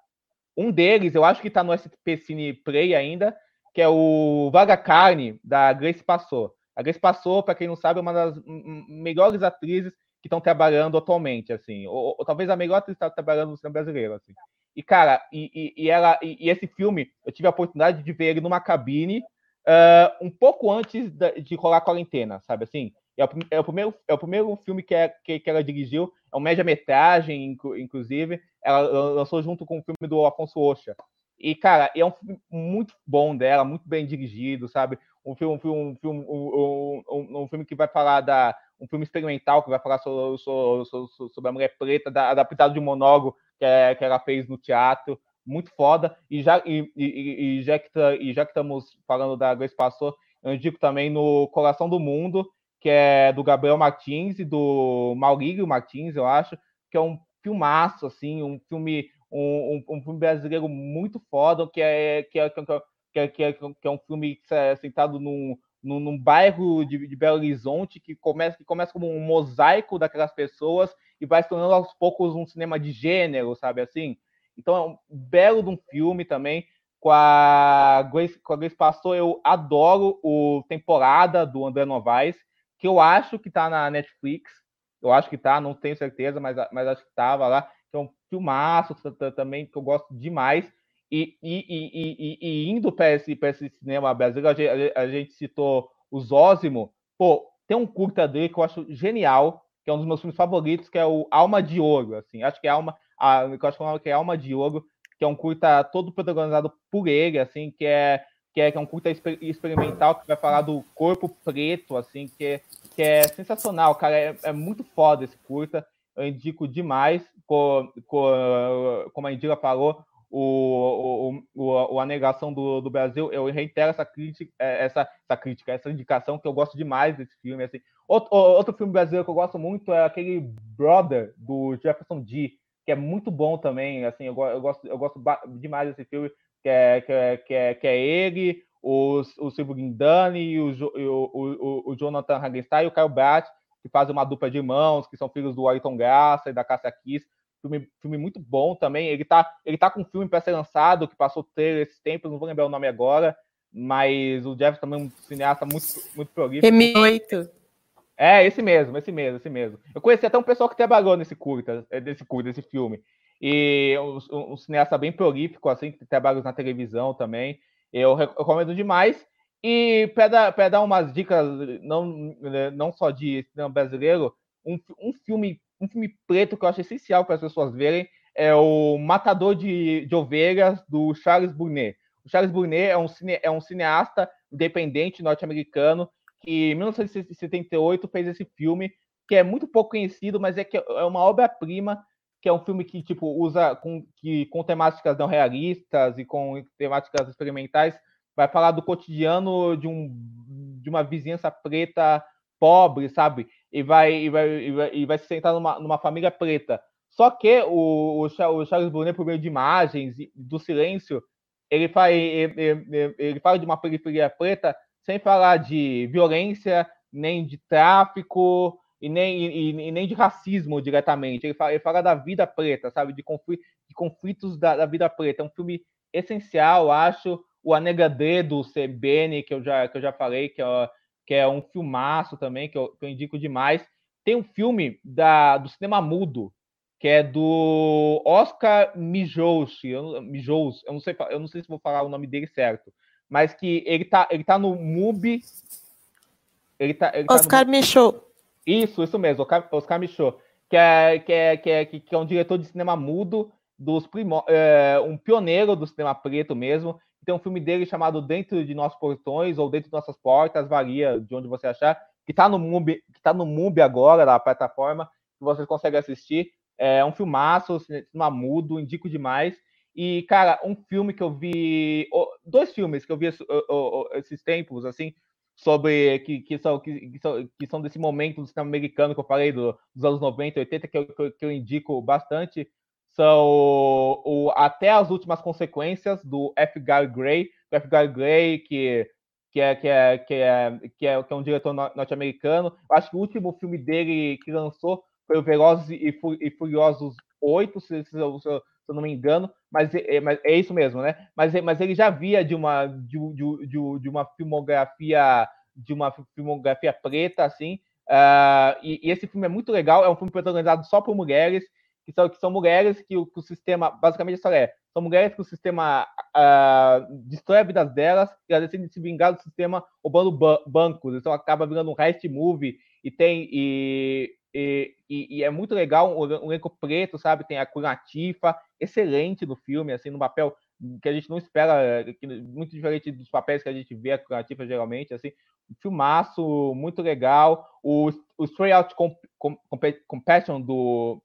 Um deles, eu acho que está no SP Cine Play ainda, que é o Vaga Carne, da Grace Passou. A Grace Passou, para quem não sabe, é uma das melhores atrizes que estão trabalhando atualmente, assim. Ou, ou, talvez a melhor atriz está trabalhando no cinema brasileiro, assim. E, cara, e, e, e ela, e, e, esse filme, eu tive a oportunidade de ver ele numa cabine uh, um pouco antes de, de rolar a quarentena, sabe assim? É o, é o, primeiro, é o primeiro filme que, é, que, que ela dirigiu, é uma média-metragem, inclusive. Ela lançou junto com o filme do Afonso Ocha. E, cara, é um filme muito bom dela, muito bem dirigido, sabe? Um filme, um filme, um um, um, um filme que vai falar da. Um filme experimental que vai falar sobre, sobre, sobre a mulher preta, da, adaptado de um monólogo que, é, que ela fez no teatro, muito foda. E já, e, e, e já, que, e já que estamos falando da Grace Passou, eu indico também no Coração do Mundo, que é do Gabriel Martins e do Maurílio Martins, eu acho, que é um filmaço, assim, um filme, um, um, um filme brasileiro muito foda, que é, que é, que é, que é, que é um filme sentado num, num, num bairro de, de, Belo Horizonte que começa, que começa como um mosaico daquelas pessoas e vai se tornando aos poucos um cinema de gênero, sabe assim? Então é um belo de um filme também. Com a Grace, com a Grace Passou, eu adoro o Temporada do André Novaes, que eu acho que tá na Netflix. Eu acho que tá, não tenho certeza, mas, mas acho que tava lá. É um filmaço também que eu gosto demais. E, e, e, e indo para esse, esse cinema brasileiro, a gente, a gente citou o Zózimo. Pô, tem um curta dele que eu acho genial, que é um dos meus filmes favoritos, que é o Alma de Ouro, assim. Acho que é Alma, a, eu acho que é Alma de Ouro, que é um curta todo protagonizado por ele, assim, que é que é, que é um curta exper experimental que vai falar do corpo preto, assim, que é, que é sensacional, cara, é, é muito foda esse curta, eu indico demais, co, co, como a Indira falou, o, o, o, a negação do, do Brasil, eu reitero essa crítica, é, essa, essa crítica, essa indicação que eu gosto demais desse filme. Assim. Outro, outro filme brasileiro que eu gosto muito é aquele Brother, do Jefferson D, que é muito bom também. Assim, eu, eu gosto, eu gosto demais desse filme, que é, que é, que é, que é ele, o, o Silvio Guindani, o, o, o, o Jonathan Hagenstein e o Caio Brat, que fazem uma dupla de irmãos, que são filhos do Ayrton Graça e da Cássia Kiss filme, filme muito bom também. Ele tá, ele tá com um filme para ser lançado, que passou ter esses tempos, não vou lembrar o nome agora, mas o Jeff também é um cineasta muito, muito prolífico. M8. É, esse mesmo, esse mesmo, esse mesmo. Eu conheci até um pessoal que trabalhou nesse curta, nesse curta, nesse filme. E um, um cineasta bem prolífico, assim, que trabalha na televisão também. Eu recomendo demais. E para dar, dar umas dicas, não, não só de cinema brasileiro, um, um filme um filme preto que eu acho essencial para as pessoas verem é o Matador de, de Ovelhas, do Charles Brunet. O Charles Brunet é um, cine, é um cineasta independente norte-americano que em 1978 fez esse filme que é muito pouco conhecido, mas é que é uma obra-prima, que é um filme que tipo usa com que com temáticas não realistas e com temáticas experimentais, vai falar do cotidiano de um de uma vizinhança preta pobre, sabe? E vai e vai, e vai, e vai se sentar numa, numa família preta. Só que o, o Charles Brunet, por meio de imagens do silêncio, ele, faz, ele, ele fala de uma periferia preta sem falar de violência, nem de tráfico e nem, e, e nem de racismo diretamente. Ele fala, ele fala, da vida preta, sabe? De, conflitos, de conflitos da, da, vida preta. É um filme essencial, acho. O A Negra D do CBN, que eu já, que eu já falei, que é, que é um filmaço também, que eu, que eu indico demais. Tem um filme da, do cinema mudo, que é do Oscar Mijouchi, eu, Mijous, eu não sei, eu não sei se vou falar o nome dele certo, mas que ele tá, ele tá no MUBI. Ele tá, ele Oscar tá. Michaud. Isso, isso mesmo, Oscar, Oscar Michaud, que é, que, é, que, é, que é um diretor de cinema mudo, dos primo, é, um pioneiro do cinema preto mesmo. Tem um filme dele chamado Dentro de Nossos Portões ou Dentro de Nossas Portas, varia de onde você achar, que tá no MUBI, que tá no MUBI agora, na plataforma, que vocês conseguem assistir. É um filmaço, cinema mudo, indico demais. E, cara, um filme que eu vi. Dois filmes que eu vi esses tempos, assim, sobre. que, que, são, que, que, são, que são desse momento do cinema americano que eu falei, do, dos anos 90, 80, que eu, que eu indico bastante, são o, Até as Últimas Consequências, do F. Gary Gray. O F. Gary Gray, que que é, que é, que é, que é, que é um diretor norte-americano. Acho que o último filme dele que lançou foi o Velozes e Furiosos 8, se, se, se, se eu não me engano, mas é, mas é isso mesmo, né? Mas, mas ele já via de uma, de, de, de, de uma filmografia de uma filmografia preta, assim, uh, e, e, esse filme é muito legal, é um filme protagonizado só por mulheres, que são, que são mulheres que o, que o sistema, basicamente isso é, são mulheres que o sistema uh, destrói a vida delas e elas decidem se vingar do sistema roubando ba bancos, então acaba virando um heist movie e tem, e, e, e, e, é muito legal, um elenco preto, sabe? Tem a Curatifa, excelente no filme, assim, no papel que a gente não espera, que, muito diferente dos papéis que a gente vê a Curatifa geralmente, assim, um filmaço muito legal. O, o Straight Out Com, Com, Compassion do,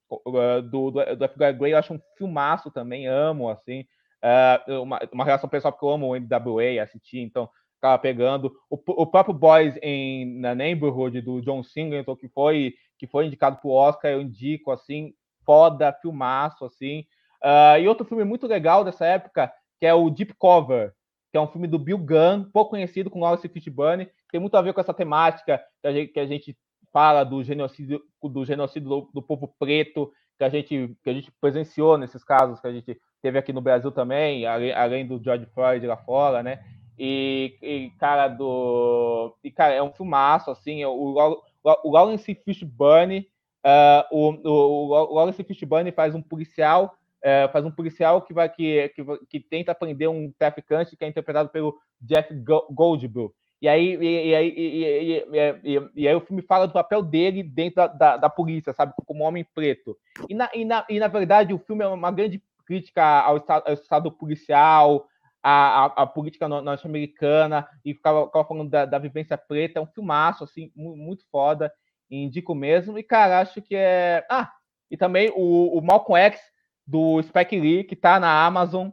do, do, do F. Gray, eu acho um filmaço também, amo, assim, uh, uma, uma relação pessoal, porque eu amo o MWA, assistir, então acaba pegando. O, o próprio Boys em, na Neighborhood do John Singleton, que foi que foi indicado para o Oscar, eu indico, assim, foda, filmaço, assim. Uh, e outro filme muito legal dessa época, que é o Deep Cover, que é um filme do Bill Gunn, pouco conhecido com Lawrence Fishburne, tem muito a ver com essa temática que a gente, que a gente fala do genocídio do genocídio do, do, povo preto, que a gente que a gente presenciou nesses casos que a gente teve aqui no Brasil também, além, além do George Floyd lá fora, né? E, e, cara do e cara é um filmaço assim, o, o Lawrence Fishburne, uh, o, o, o Lawrence Fishburne faz um policial, uh, faz um policial que vai que, que, que, tenta prender um traficante que é interpretado pelo Jeff Goldblum. E aí, e, e, e, e, e, aí o filme fala do papel dele dentro da, da, da polícia, sabe, como homem preto. E na, e, na, e na verdade o filme é uma grande crítica ao estado, ao estado policial, a, a política norte-americana e ficava, ficava falando da, da, vivência preta. É um filmaço, assim, muito foda. Indico mesmo. E, cara, acho que é. Ah, e também o, o Malcolm X do Spike Lee, que tá na Amazon.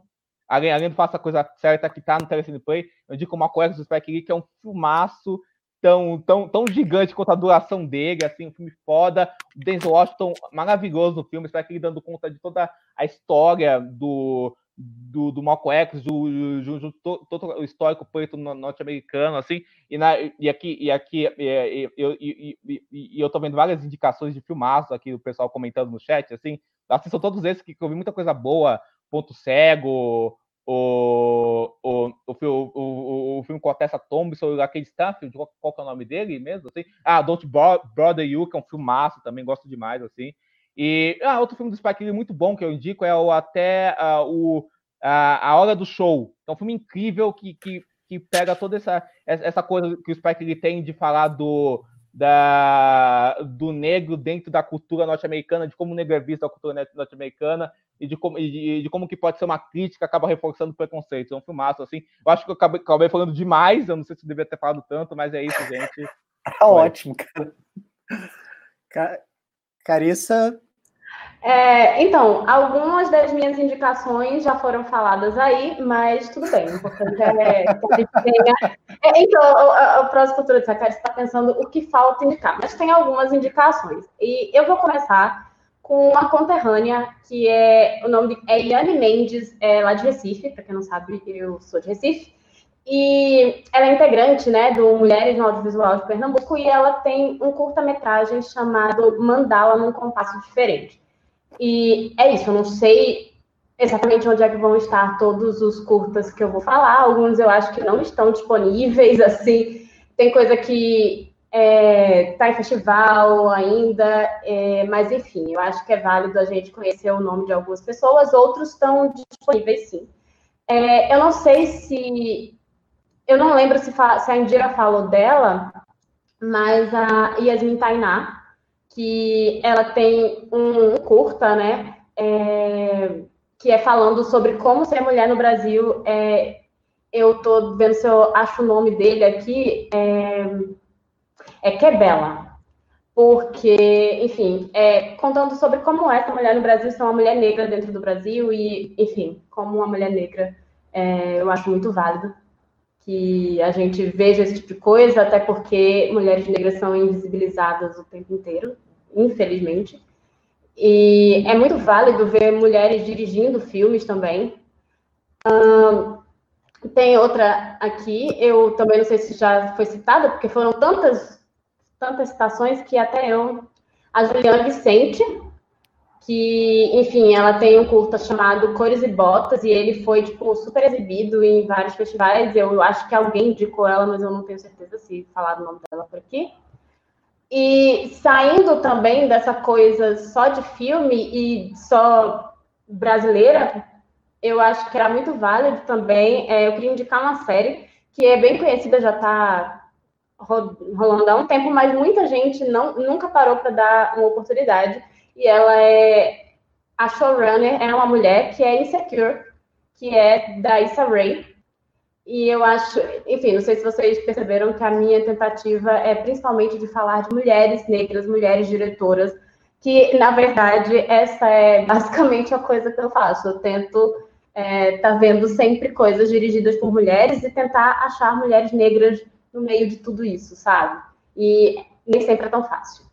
Além, além do Faça a Coisa Certa, que tá no Telecine Play. Eu indico o Malcolm X do Spike Lee, que é um filmaço tão, tão, tão gigante quanto a duração dele, assim, um filme foda. Denzel Washington maravilhoso no filme, Spike Lee dando conta de toda a história do, do, do X, do, do, do, todo o histórico preto norte-americano, assim, e, na, e aqui, e aqui e, eu, e, e, eu tô vendo várias indicações de filmaços aqui, o pessoal comentando no chat, assim, assim são todos esses que, que eu vi muita coisa boa, Ponto Cego, o, o, o, o, o, filme com a Tessa Thompson, aquele Stanfield, qual, qual que é o nome dele mesmo, assim, ah, Don't Bother You, que é um filmaço, também gosto demais, assim, e ah, outro filme do Spike Lee muito bom que eu indico é o até uh, o a, a Hora do Show. É um filme incrível que, que, que pega toda essa, essa coisa que o Spike Lee tem de falar do, da, do negro dentro da cultura norte-americana, de como o negro é visto na cultura norte-americana e de como, de, de, como que pode ser uma crítica, acaba reforçando preconceitos. É um filmaço, assim. Eu acho que eu acabei, acabei falando demais, eu não sei se eu devia ter falado tanto, mas é isso, gente. Tá ótimo, cara. Carissa, é, então, algumas das minhas indicações já foram faladas aí, mas tudo bem. O importante é. É, então, o, o Próximo Cultura de Sacari está pensando o que falta indicar, mas tem algumas indicações. E eu vou começar com uma conterrânea, que é o nome de, é Yane Mendes, é lá de Recife, para quem não sabe, eu sou de Recife. E ela é integrante né, do Mulheres no Audiovisual de Pernambuco e ela tem um curta-metragem chamado Mandala num Compasso Diferente. E é isso, eu não sei exatamente onde é que vão estar todos os curtas que eu vou falar. Alguns eu acho que não estão disponíveis, assim. Tem coisa que é, tá em festival ainda, é, mas enfim, eu acho que é válido a gente conhecer o nome de algumas pessoas, outros estão disponíveis sim. É, eu não sei se. Eu não lembro se, se a Indira falou dela, mas a Yasmin Tainá, que ela tem um, curta, né? É, que é falando sobre como ser mulher no Brasil. É, eu tô vendo se eu acho o nome dele aqui. É, é Quebela. Porque, enfim, é, contando sobre como é ser mulher no Brasil, ser uma mulher negra dentro do Brasil e, enfim, como uma mulher negra, é, eu acho muito válido que a gente veja esse tipo de coisa, até porque mulheres negras são invisibilizadas o tempo inteiro, infelizmente. E é muito válido ver mulheres dirigindo filmes também. tem outra aqui, eu também não sei se já foi citada, porque foram tantas, tantas citações que até eu. A Juliana Vicente, que, enfim, ela tem um curta chamado Cores e Botas, e ele foi, tipo, super exibido em vários festivais. Eu acho que alguém indicou ela, mas eu não tenho certeza se falar o nome dela por aqui. E saindo também dessa coisa só de filme e só brasileira, eu acho que era muito válido também. É, eu queria indicar uma série que é bem conhecida, já está rolando há um tempo, mas muita gente não, nunca parou para dar uma oportunidade e ela é a showrunner é uma mulher que é Insecure, que é da Issa Rae. E eu acho, enfim, não sei se vocês perceberam que a minha tentativa é principalmente de falar de mulheres negras, mulheres diretoras, que na verdade essa é basicamente a coisa que eu faço. Eu tento estar é, tá vendo sempre coisas dirigidas por mulheres e tentar achar mulheres negras no meio de tudo isso, sabe? E nem sempre é tão fácil.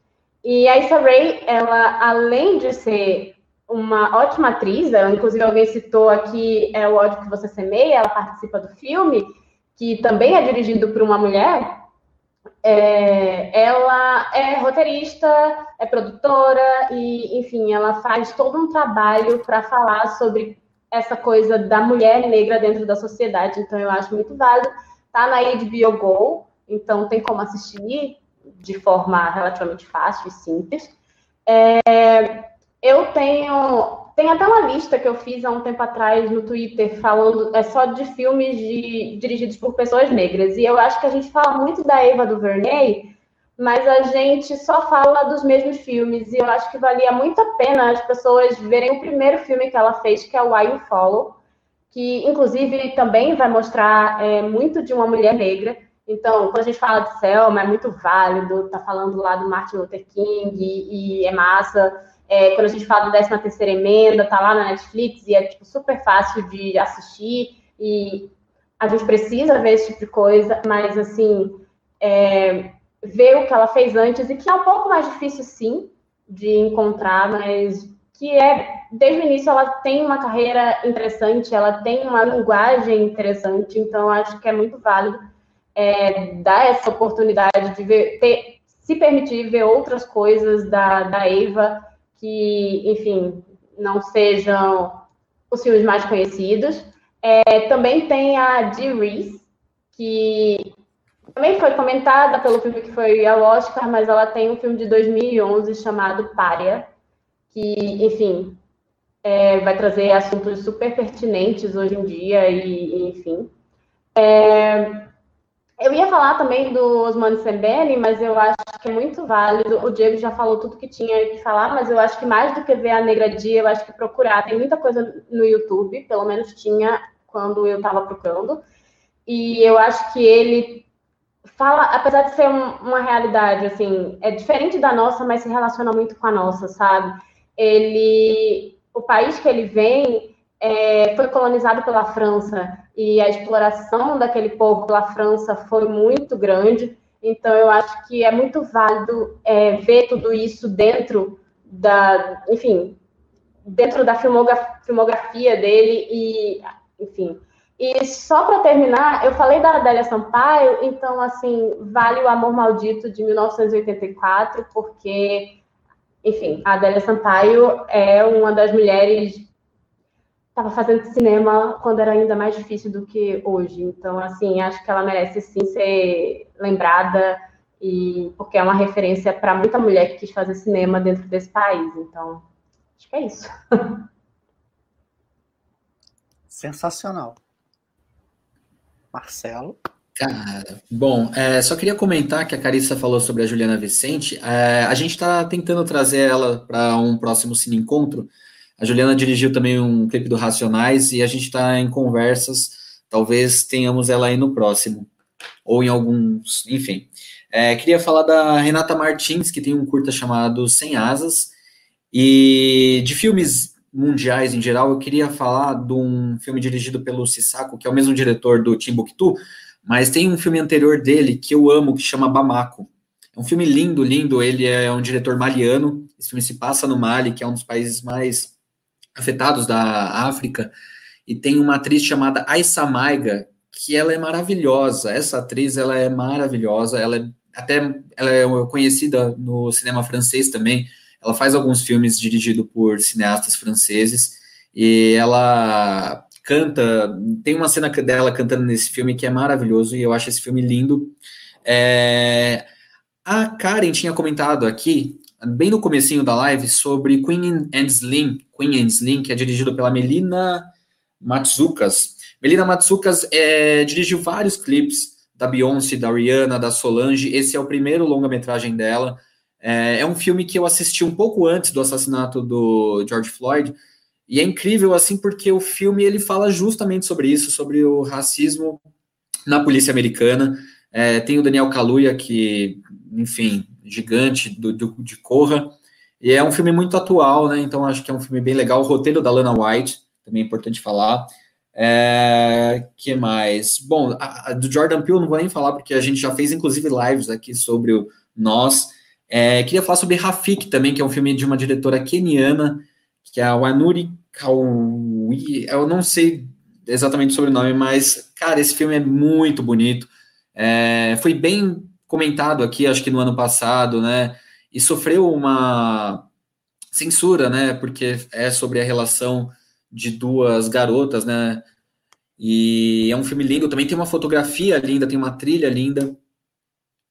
E a Issa Rae, ela, além de ser uma ótima atriz, ela, inclusive alguém citou aqui é o ódio que você semeia, ela participa do filme, que também é dirigido por uma mulher. É, ela é roteirista, é produtora e, enfim, ela faz todo um trabalho para falar sobre essa coisa da mulher negra dentro da sociedade. Então, eu acho muito válido. Tá na HBO Go, então tem como assistir de forma relativamente fácil e simples. É, eu tenho, tem até uma lista que eu fiz há um tempo atrás no Twitter falando é só de filmes de, dirigidos por pessoas negras. E eu acho que a gente fala muito da Eva DuVernay, mas a gente só fala dos mesmos filmes. E eu acho que valia muito a pena as pessoas verem o primeiro filme que ela fez, que é o Why You Follow, que inclusive também vai mostrar é, muito de uma mulher negra. Então, quando a gente fala de Selma, é muito válido, tá falando lá do Martin Luther King e, e é massa. É, quando a gente fala da 13 terceira emenda, tá lá na Netflix e é tipo, super fácil de assistir e a gente precisa ver esse tipo de coisa, mas assim, é, ver o que ela fez antes e que é um pouco mais difícil sim de encontrar, mas que é desde o início ela tem uma carreira interessante, ela tem uma linguagem interessante, então acho que é muito válido é, dar essa oportunidade de ver, ter, se permitir ver outras coisas da, da Eva que, enfim, não sejam os filmes mais conhecidos. É, também tem a Dee Reese, que também foi comentada pelo filme que foi ao Oscar, mas ela tem um filme de 2011 chamado Pária, que, enfim, é, vai trazer assuntos super pertinentes hoje em dia e, e enfim. É, eu ia falar também do Osmani Sembene, mas eu acho que é muito válido. O Diego já falou tudo que tinha que falar, mas eu acho que mais do que ver a Negra Dia, eu acho que procurar. Tem muita coisa no YouTube, pelo menos tinha quando eu estava procurando. E eu acho que ele fala, apesar de ser um, uma realidade, assim, é diferente da nossa, mas se relaciona muito com a nossa, sabe? Ele, o país que ele vem é, foi colonizado pela França e a exploração daquele povo pela França foi muito grande. Então, eu acho que é muito válido é, ver tudo isso dentro da, enfim, dentro da filmografia, dele e, enfim. E só para terminar, eu falei da Adélia Sampaio, então, assim, vale o Amor Maldito de 1984, porque, enfim, a Adélia Sampaio é uma das mulheres estava fazendo cinema quando era ainda mais difícil do que hoje. Então, assim, acho que ela merece sim ser lembrada e porque é uma referência para muita mulher que quis fazer cinema dentro desse país. Então, acho que é isso. Sensacional. Marcelo. Cara, bom, é, só queria comentar que a Carissa falou sobre a Juliana Vicente. É, a gente está tentando trazer ela para um próximo Cine Encontro, a Juliana dirigiu também um clipe do Racionais e a gente está em conversas. Talvez tenhamos ela aí no próximo. Ou em alguns. Enfim. É, queria falar da Renata Martins, que tem um curta chamado Sem Asas. E de filmes mundiais em geral, eu queria falar de um filme dirigido pelo Sissako, que é o mesmo diretor do Timbuktu, mas tem um filme anterior dele que eu amo, que chama Bamako. É um filme lindo, lindo. Ele é um diretor maliano. Esse filme se passa no Mali, que é um dos países mais afetados da África, e tem uma atriz chamada Aissa Maiga, que ela é maravilhosa. Essa atriz, ela é maravilhosa, ela é até ela é conhecida no cinema francês também. Ela faz alguns filmes dirigidos por cineastas franceses e ela canta. Tem uma cena dela cantando nesse filme que é maravilhoso e eu acho esse filme lindo. É, a Karen tinha comentado aqui bem no comecinho da live sobre Queen and Slim, Queen and Slim, que é dirigido pela Melina Matsukas. Melina Matsukas é, dirigiu vários clipes da Beyoncé, da Rihanna, da Solange. Esse é o primeiro longa-metragem dela. É, é, um filme que eu assisti um pouco antes do assassinato do George Floyd. E é incrível, assim, porque o filme ele fala justamente sobre isso, sobre o racismo na polícia americana. É, tem o Daniel Kaluuya, que, enfim, gigante do, do, de Corra. E é um filme muito atual, né? Então acho que é um filme bem legal. O roteiro da Lana White, também é importante falar. É, que mais? Bom, a, a do Jordan Peele não vou nem falar, porque a gente já fez inclusive lives aqui sobre o Nós. É, queria falar sobre Rafik também, que é um filme de uma diretora keniana, que é a Wanuri Kawi. Eu não sei exatamente sobre o nome, mas, cara, esse filme é muito bonito. É, foi bem comentado aqui, acho que no ano passado, né? E sofreu uma censura, né? Porque é sobre a relação de duas garotas, né? E é um filme lindo, também tem uma fotografia linda, tem uma trilha linda.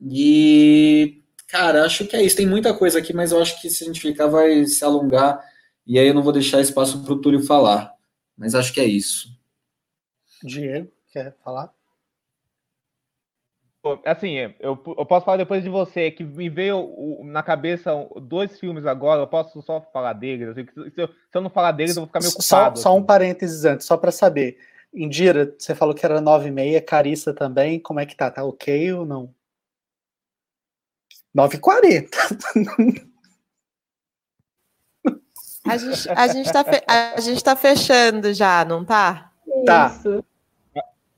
E, cara, acho que é isso. Tem muita coisa aqui, mas eu acho que se a gente ficar vai se alongar. E aí eu não vou deixar espaço para o Túlio falar. Mas acho que é isso. Diego, quer falar? Assim, eu, eu posso falar depois de você, que me veio na cabeça dois filmes agora, eu posso só falar deles. Assim, se, eu, se, eu, não falar deles, eu vou ficar meio ocupado. Só, só um assim. parênteses antes, só para saber. Indira, você falou que era 9,6, Carissa também, como é que tá? Tá ok ou não? 9,40. A gente, a, gente tá fe, a gente tá fechando já, não tá? Tá.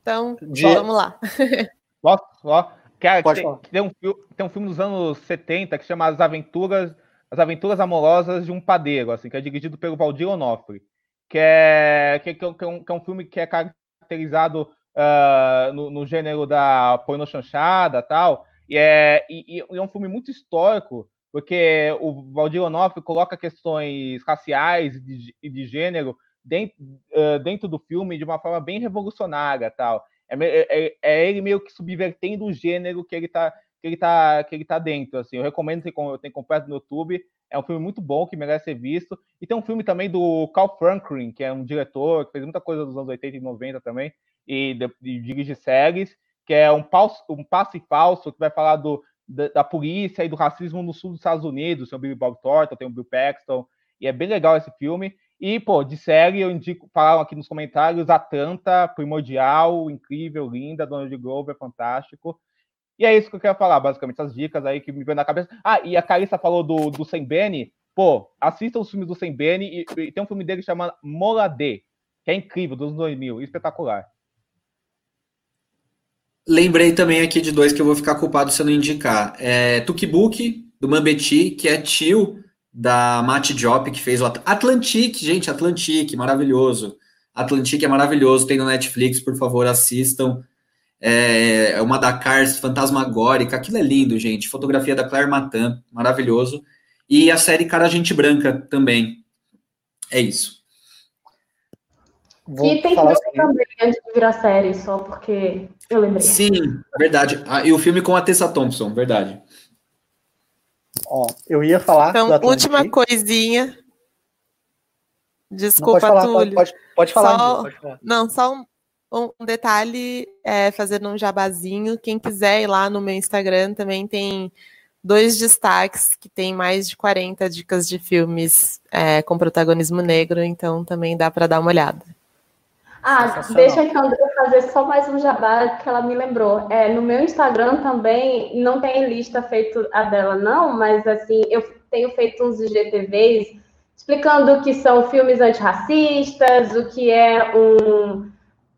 Então, de... vamos lá. Posso? Ó, cara, Pode tem, tem, um, tem um filme dos anos 70 que chama As Aventuras, As Aventuras Amorosas de um Padeiro, assim, que é dirigido pelo Valdir Onofre, que é, que, que, é, um, que é um filme que é caracterizado uh, no, no, gênero da porno chanchada tal, e é, e, e é um filme muito histórico, porque o Valdir Onofre coloca questões raciais e de, de, gênero dentro, uh, dentro do filme de uma forma bem revolucionária tal. É, é, é, é, ele meio que subvertendo o gênero que ele tá, que ele tá, que ele tá dentro. Assim, eu recomendo que tem completo no YouTube. É um filme muito bom que merece ser visto. E tem um filme também do Carl Franklin, que é um diretor que fez muita coisa dos anos 80 e 90 também, e, de, de dirige séries, que é um, passo, um passe falso, que vai falar do, da, da, polícia e do racismo no sul dos Estados Unidos. Tem o Billy Bob Thornton, tem o Bill Paxton, e é bem legal esse filme. E, pô, de série, eu indico, falaram aqui nos comentários, Atlanta, Primordial, incrível, linda, Donald Glover, fantástico. E é isso que eu quero falar, basicamente, essas dicas aí que me vem na cabeça. Ah, e a Carissa falou do, do Sem. Pô, assistam os filmes do Sem e, e, tem um filme dele chamado Moladê, que é incrível, dos 2000, espetacular. Lembrei também aqui de dois que eu vou ficar culpado se eu não indicar. É do Mambeti, que é tio da Matt Diop, que fez o Atlantic, gente, Atlantic, maravilhoso. Atlantic é maravilhoso, tem no Netflix, por favor, assistam. É, é uma da Cars fantasmagórica, aquilo é lindo, gente. Fotografia da Claire Matan, maravilhoso. E a série Cara Gente Branca também. É isso. Vou e tem filme assim. também antes de virar série, só porque eu lembrei. Sim, verdade. Ah, e o filme com a Tessa Thompson, verdade. Ó, eu ia falar. Então, última coisinha. Desculpa, Não, pode falar, Túlio. Pode, pode, falar, só, pode falar. Não, só um, um detalhe, é, fazendo um jabazinho. Quem quiser ir lá no meu Instagram também tem dois destaques que tem mais de 40 dicas de filmes é, com protagonismo negro, então também dá para dar uma olhada. Ah, deixa eu fazer só mais um jabá que ela me lembrou. É, no meu Instagram também não tem lista feita a dela, não, mas assim, eu tenho feito uns IGTVs explicando o que são filmes antirracistas, o que é um.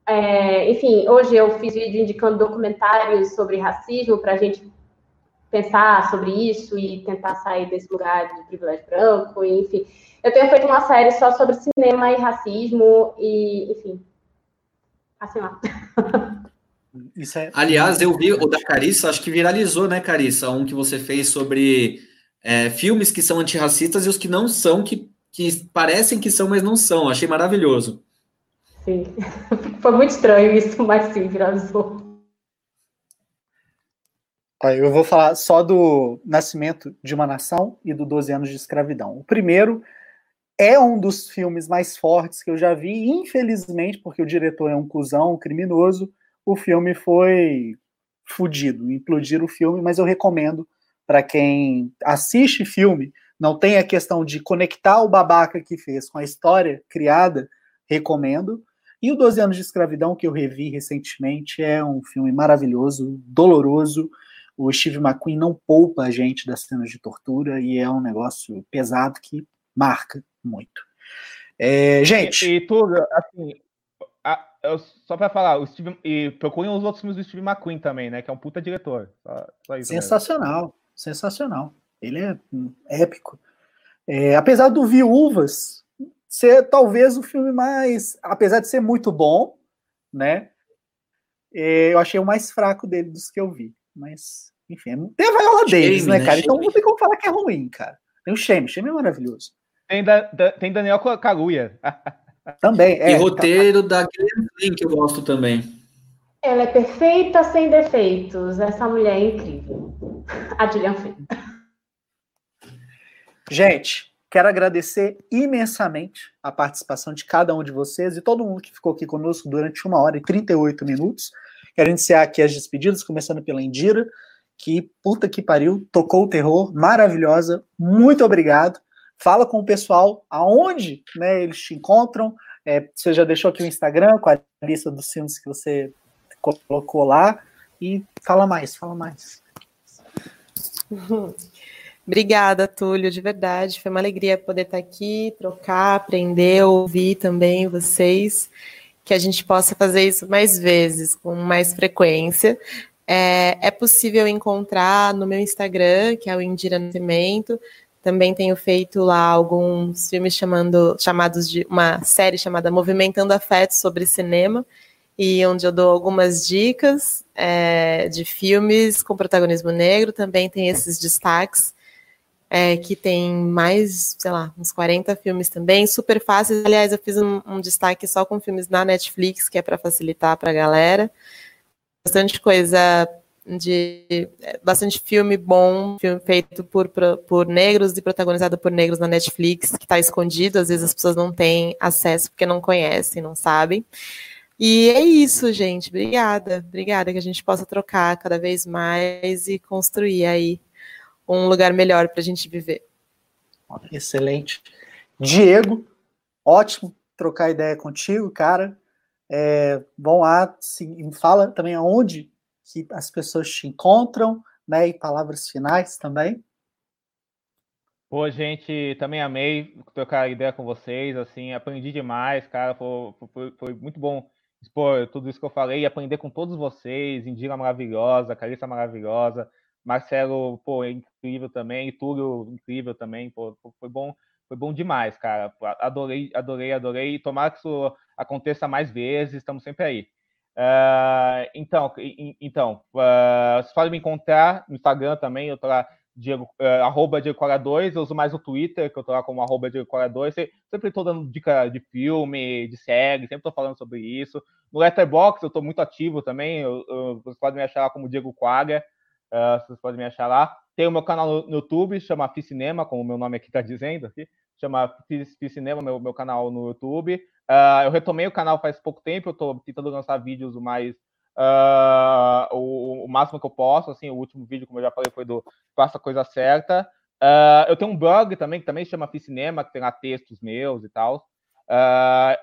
É, enfim, hoje eu fiz vídeo indicando documentários sobre racismo para a gente pensar sobre isso e tentar sair desse lugar de privilégio branco, enfim. Eu tenho feito uma série só sobre cinema e racismo e, enfim, assim lá. É... Aliás, eu vi o da Carissa, acho que viralizou, né, Carissa? Um que você fez sobre é, filmes que são antirracistas e os que não são, que, que parecem que são, mas não são. Achei maravilhoso. Sim, foi muito estranho isso, mas sim, viralizou. Eu vou falar só do Nascimento de uma Nação e do 12 anos de escravidão. O primeiro é um dos filmes mais fortes que eu já vi, infelizmente, porque o diretor é um cuzão, um criminoso, o filme foi fudido, implodir o filme, mas eu recomendo para quem assiste filme, não tem a questão de conectar o babaca que fez com a história criada, recomendo. E o 12 anos de escravidão que eu revi recentemente é um filme maravilhoso, doloroso. O Steve McQueen não poupa a gente das cenas de tortura e é um negócio pesado que marca muito. É, gente. E, e tudo, assim, a, eu, só para falar, o Steve, e procurem os outros filmes do Steve McQueen também, né? Que é um puta diretor. Só, só sensacional, mesmo. sensacional. Ele é épico. É, apesar do Viúvas ser talvez o filme mais, apesar de ser muito bom, né? É, eu achei o mais fraco dele dos que eu vi. Mas, enfim, tem a Viola Davis, né, né, cara? Então não tem como falar que é ruim, cara. Tem o Shame, Shame é maravilhoso. Tem, da, da, tem Daniel Kaguya. Também, é. E roteiro da Glenn que eu gosto também. Ela é perfeita sem defeitos. Essa mulher é incrível. A Gillian Flynn. Gente, quero agradecer imensamente a participação de cada um de vocês e todo mundo que ficou aqui conosco durante uma hora e 38 minutos. Quero iniciar aqui as despedidas, começando pela Indira, que puta que pariu, tocou o terror, maravilhosa. Muito obrigado. Fala com o pessoal aonde né, eles te encontram. É, você já deixou aqui o Instagram com a lista dos filmes que você colocou lá. E fala mais, fala mais. Obrigada, Túlio, de verdade. Foi uma alegria poder estar aqui, trocar, aprender, ouvir também vocês. Que a gente possa fazer isso mais vezes, com mais frequência. É, é possível encontrar no meu Instagram, que é o Indira Nascimento. Também tenho feito lá alguns filmes chamando, chamados de uma série chamada Movimentando Afetos sobre cinema, e onde eu dou algumas dicas é, de filmes com protagonismo negro. Também tem esses destaques, é, que tem mais, sei lá, uns 40 filmes também, super fáceis. Aliás, eu fiz um, um destaque só com filmes na Netflix, que é para facilitar para a galera. Bastante coisa de é, bastante filme bom, filme feito por, por negros e protagonizado por negros na Netflix, que está escondido, às vezes as pessoas não têm acesso porque não conhecem, não sabem. E é isso, gente. Obrigada. Obrigada que a gente possa trocar cada vez mais e construir aí um lugar melhor para a gente viver. Excelente. Diego, ótimo trocar ideia contigo, cara. É, vão lá, se, fala também aonde que as pessoas te encontram, né? E palavras finais também. Pô, gente, também amei trocar ideia com vocês, assim, aprendi demais, cara, foi, foi, foi muito bom expor tudo isso que eu falei e aprender com todos vocês, Indira maravilhosa, Carissa maravilhosa, Marcelo, pô, é incrível também, Túlio incrível também, pô, foi bom, foi bom demais, cara, adorei, adorei, adorei, tomara que isso aconteça mais vezes, estamos sempre aí. Uh, então, então uh, vocês podem me encontrar no Instagram também, eu tô lá Diego, uh, arroba Diego Cora 2, eu uso mais o Twitter, que eu tô lá como arroba Diego Cora 2, sempre estou dando dica de filme, de série, sempre estou falando sobre isso. No Letterboxd eu estou muito ativo também, eu, eu, vocês podem me achar lá como Diego Quaga, uh, vocês podem me achar lá. Tem o meu canal no, YouTube, chama Fi Cinema, como o meu nome aqui está dizendo, aqui, chama Fi Cinema, meu, meu canal no YouTube. Uh, eu retomei o canal faz pouco tempo, eu estou tentando lançar vídeos mais Uh, o, o, máximo que eu posso, assim, o último vídeo, como eu já falei, foi do Faça a Coisa Certa. Uh, eu tenho um blog também, que também chama Cinema, que tem lá textos meus e tal.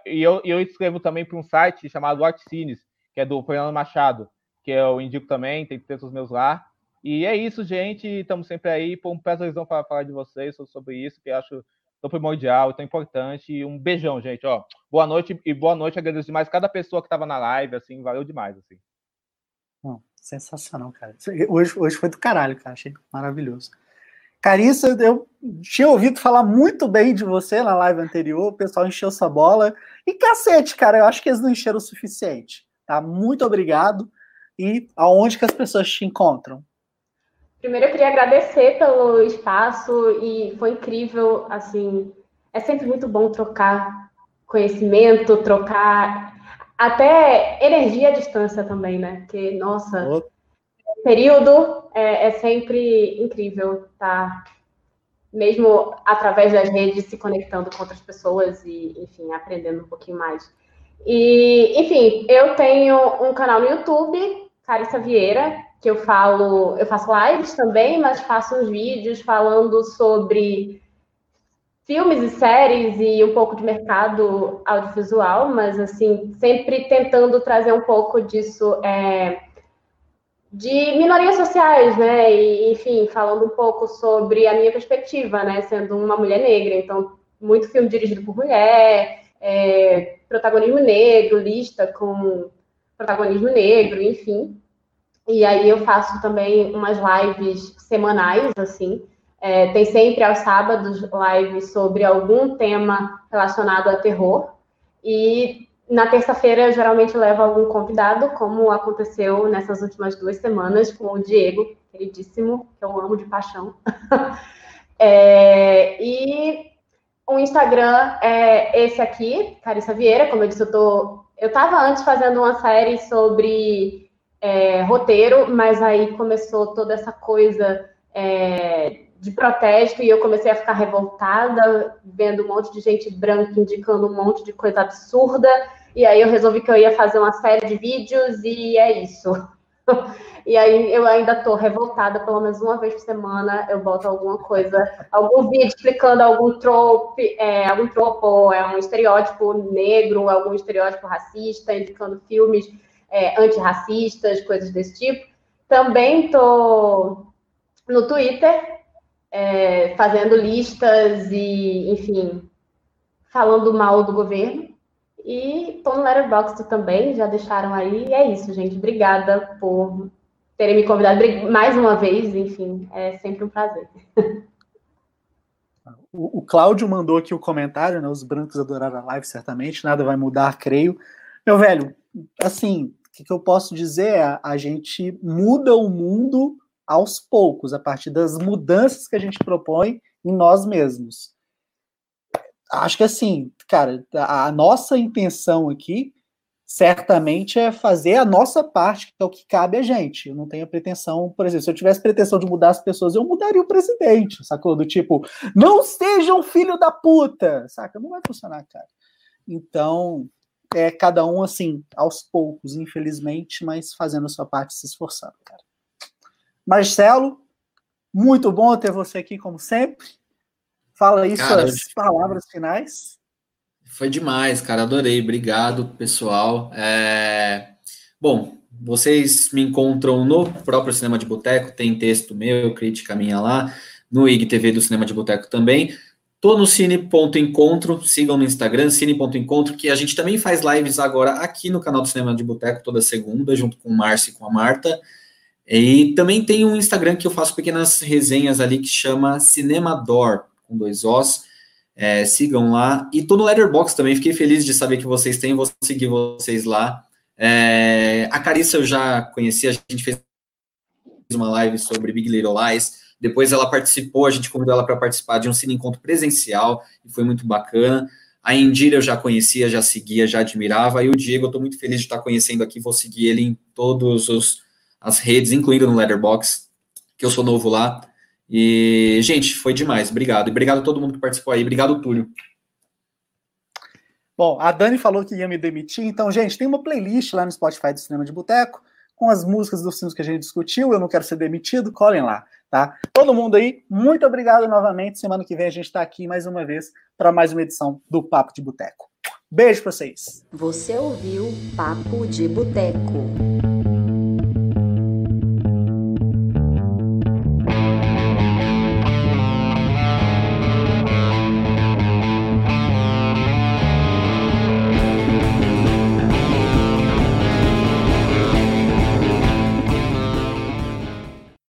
E eu, eu escrevo também para um site chamado Artcines, que é do Fernando Machado, que eu indico também, tem textos meus lá. E é isso, gente. Estamos sempre aí. Por um prazerzão para falar de vocês sobre isso, que eu acho tão primordial, tão importante. Um beijão, gente. Ó, boa noite e boa noite. Agradeço demais cada pessoa que estava na live, assim, valeu demais, assim. sensacional, cara. Hoje, hoje foi do caralho, cara. Achei maravilhoso. Carissa, eu tinha ouvido falar muito bem de você na live anterior, o pessoal encheu essa bola. E cacete, cara, eu acho que eles não encheram o suficiente. Tá? Muito obrigado. E aonde que as pessoas te encontram? Primeiro eu queria agradecer pelo espaço e foi incrível, assim, é sempre muito bom trocar conhecimento, trocar até energia à distância também, né? Porque, nossa, oh. período é, é, sempre incrível, tá? Mesmo através das redes, se conectando com outras pessoas e, enfim, aprendendo um pouquinho mais. E, enfim, eu tenho um canal no YouTube, Carissa Vieira, que eu falo, eu faço lives também, mas faço uns vídeos falando sobre filmes e séries e um pouco de mercado audiovisual, mas assim, sempre tentando trazer um pouco disso é, de minorias sociais, né? E, enfim, falando um pouco sobre a minha perspectiva, né? Sendo uma mulher negra, então, muito filme dirigido por mulher, é, protagonismo negro, lista com protagonismo negro, enfim. E aí eu faço também umas lives semanais, assim. É, tem sempre aos sábados lives sobre algum tema relacionado a terror. E na terça-feira geralmente levo algum convidado, como aconteceu nessas últimas duas semanas com o Diego, queridíssimo, que eu amo de paixão. é, e o Instagram é esse aqui, Carissa Vieira, como eu disse, eu tô. Eu estava antes fazendo uma série sobre é, roteiro, mas aí começou toda essa coisa é, de protesto e eu comecei a ficar revoltada, vendo um monte de gente branca indicando um monte de coisa absurda, e aí eu resolvi que eu ia fazer uma série de vídeos e é isso. E aí eu ainda estou revoltada, pelo menos uma vez por semana eu boto alguma coisa, algum vídeo explicando algum trope, é, algum tropo, é um estereótipo negro, algum estereótipo racista, indicando filmes é, antirracistas, coisas desse tipo. Também estou no Twitter, é, fazendo listas e, enfim, falando mal do governo. E estou no Letterboxd também, já deixaram aí. E é isso, gente. Obrigada por terem me convidado mais uma vez. Enfim, é sempre um prazer. O, o Cláudio mandou aqui o comentário, né? Os brancos adoraram a live, certamente. Nada vai mudar, creio. Meu velho, assim, o que eu posso dizer é a gente muda o mundo aos poucos, a partir das mudanças que a gente propõe em nós mesmos. Acho que assim, cara, a nossa intenção aqui certamente é fazer a nossa parte, que é o que cabe a gente. Eu não tenho pretensão, por exemplo, se eu tivesse pretensão de mudar as pessoas, eu mudaria o presidente, sacou? Do tipo, não sejam filho da puta, saca? Não vai funcionar, cara. Então, é cada um assim, aos poucos, infelizmente, mas fazendo a sua parte, se esforçando, cara. Marcelo, muito bom ter você aqui, como sempre. Fala aí cara, suas palavras finais. Foi demais, cara. Adorei. Obrigado, pessoal. É... Bom, vocês me encontram no próprio Cinema de Boteco, tem texto meu, crítica minha lá, no IGTV do Cinema de Boteco também. Tô no Cine.encontro, sigam no Instagram, Cine.encontro, que a gente também faz lives agora aqui no canal do Cinema de Boteco toda segunda, junto com o Márcio e com a Marta. E também tem um Instagram que eu faço pequenas resenhas ali que chama Cinemador, com dois Os. É, sigam lá. E tô no Letterbox também, fiquei feliz de saber que vocês têm, vou seguir vocês lá. É, a Carissa eu já conhecia, a gente fez uma live sobre Big Little Lies. Depois ela participou, a gente convidou ela para participar de um cine encontro presencial e foi muito bacana. A Indira eu já conhecia, já seguia, já admirava. E o Diego, eu estou muito feliz de estar conhecendo aqui. Vou seguir ele em todas as redes, incluindo no Letterbox, que eu sou novo lá. E, gente, foi demais. Obrigado. E obrigado a todo mundo que participou aí. Obrigado, Túlio. Bom, a Dani falou que ia me demitir, então, gente, tem uma playlist lá no Spotify do Cinema de Boteco com as músicas dos filmes que a gente discutiu. Eu não quero ser demitido, colhem lá, tá? Todo mundo aí, muito obrigado novamente. Semana que vem a gente está aqui mais uma vez para mais uma edição do Papo de Boteco. Beijo para vocês. Você ouviu Papo de Boteco.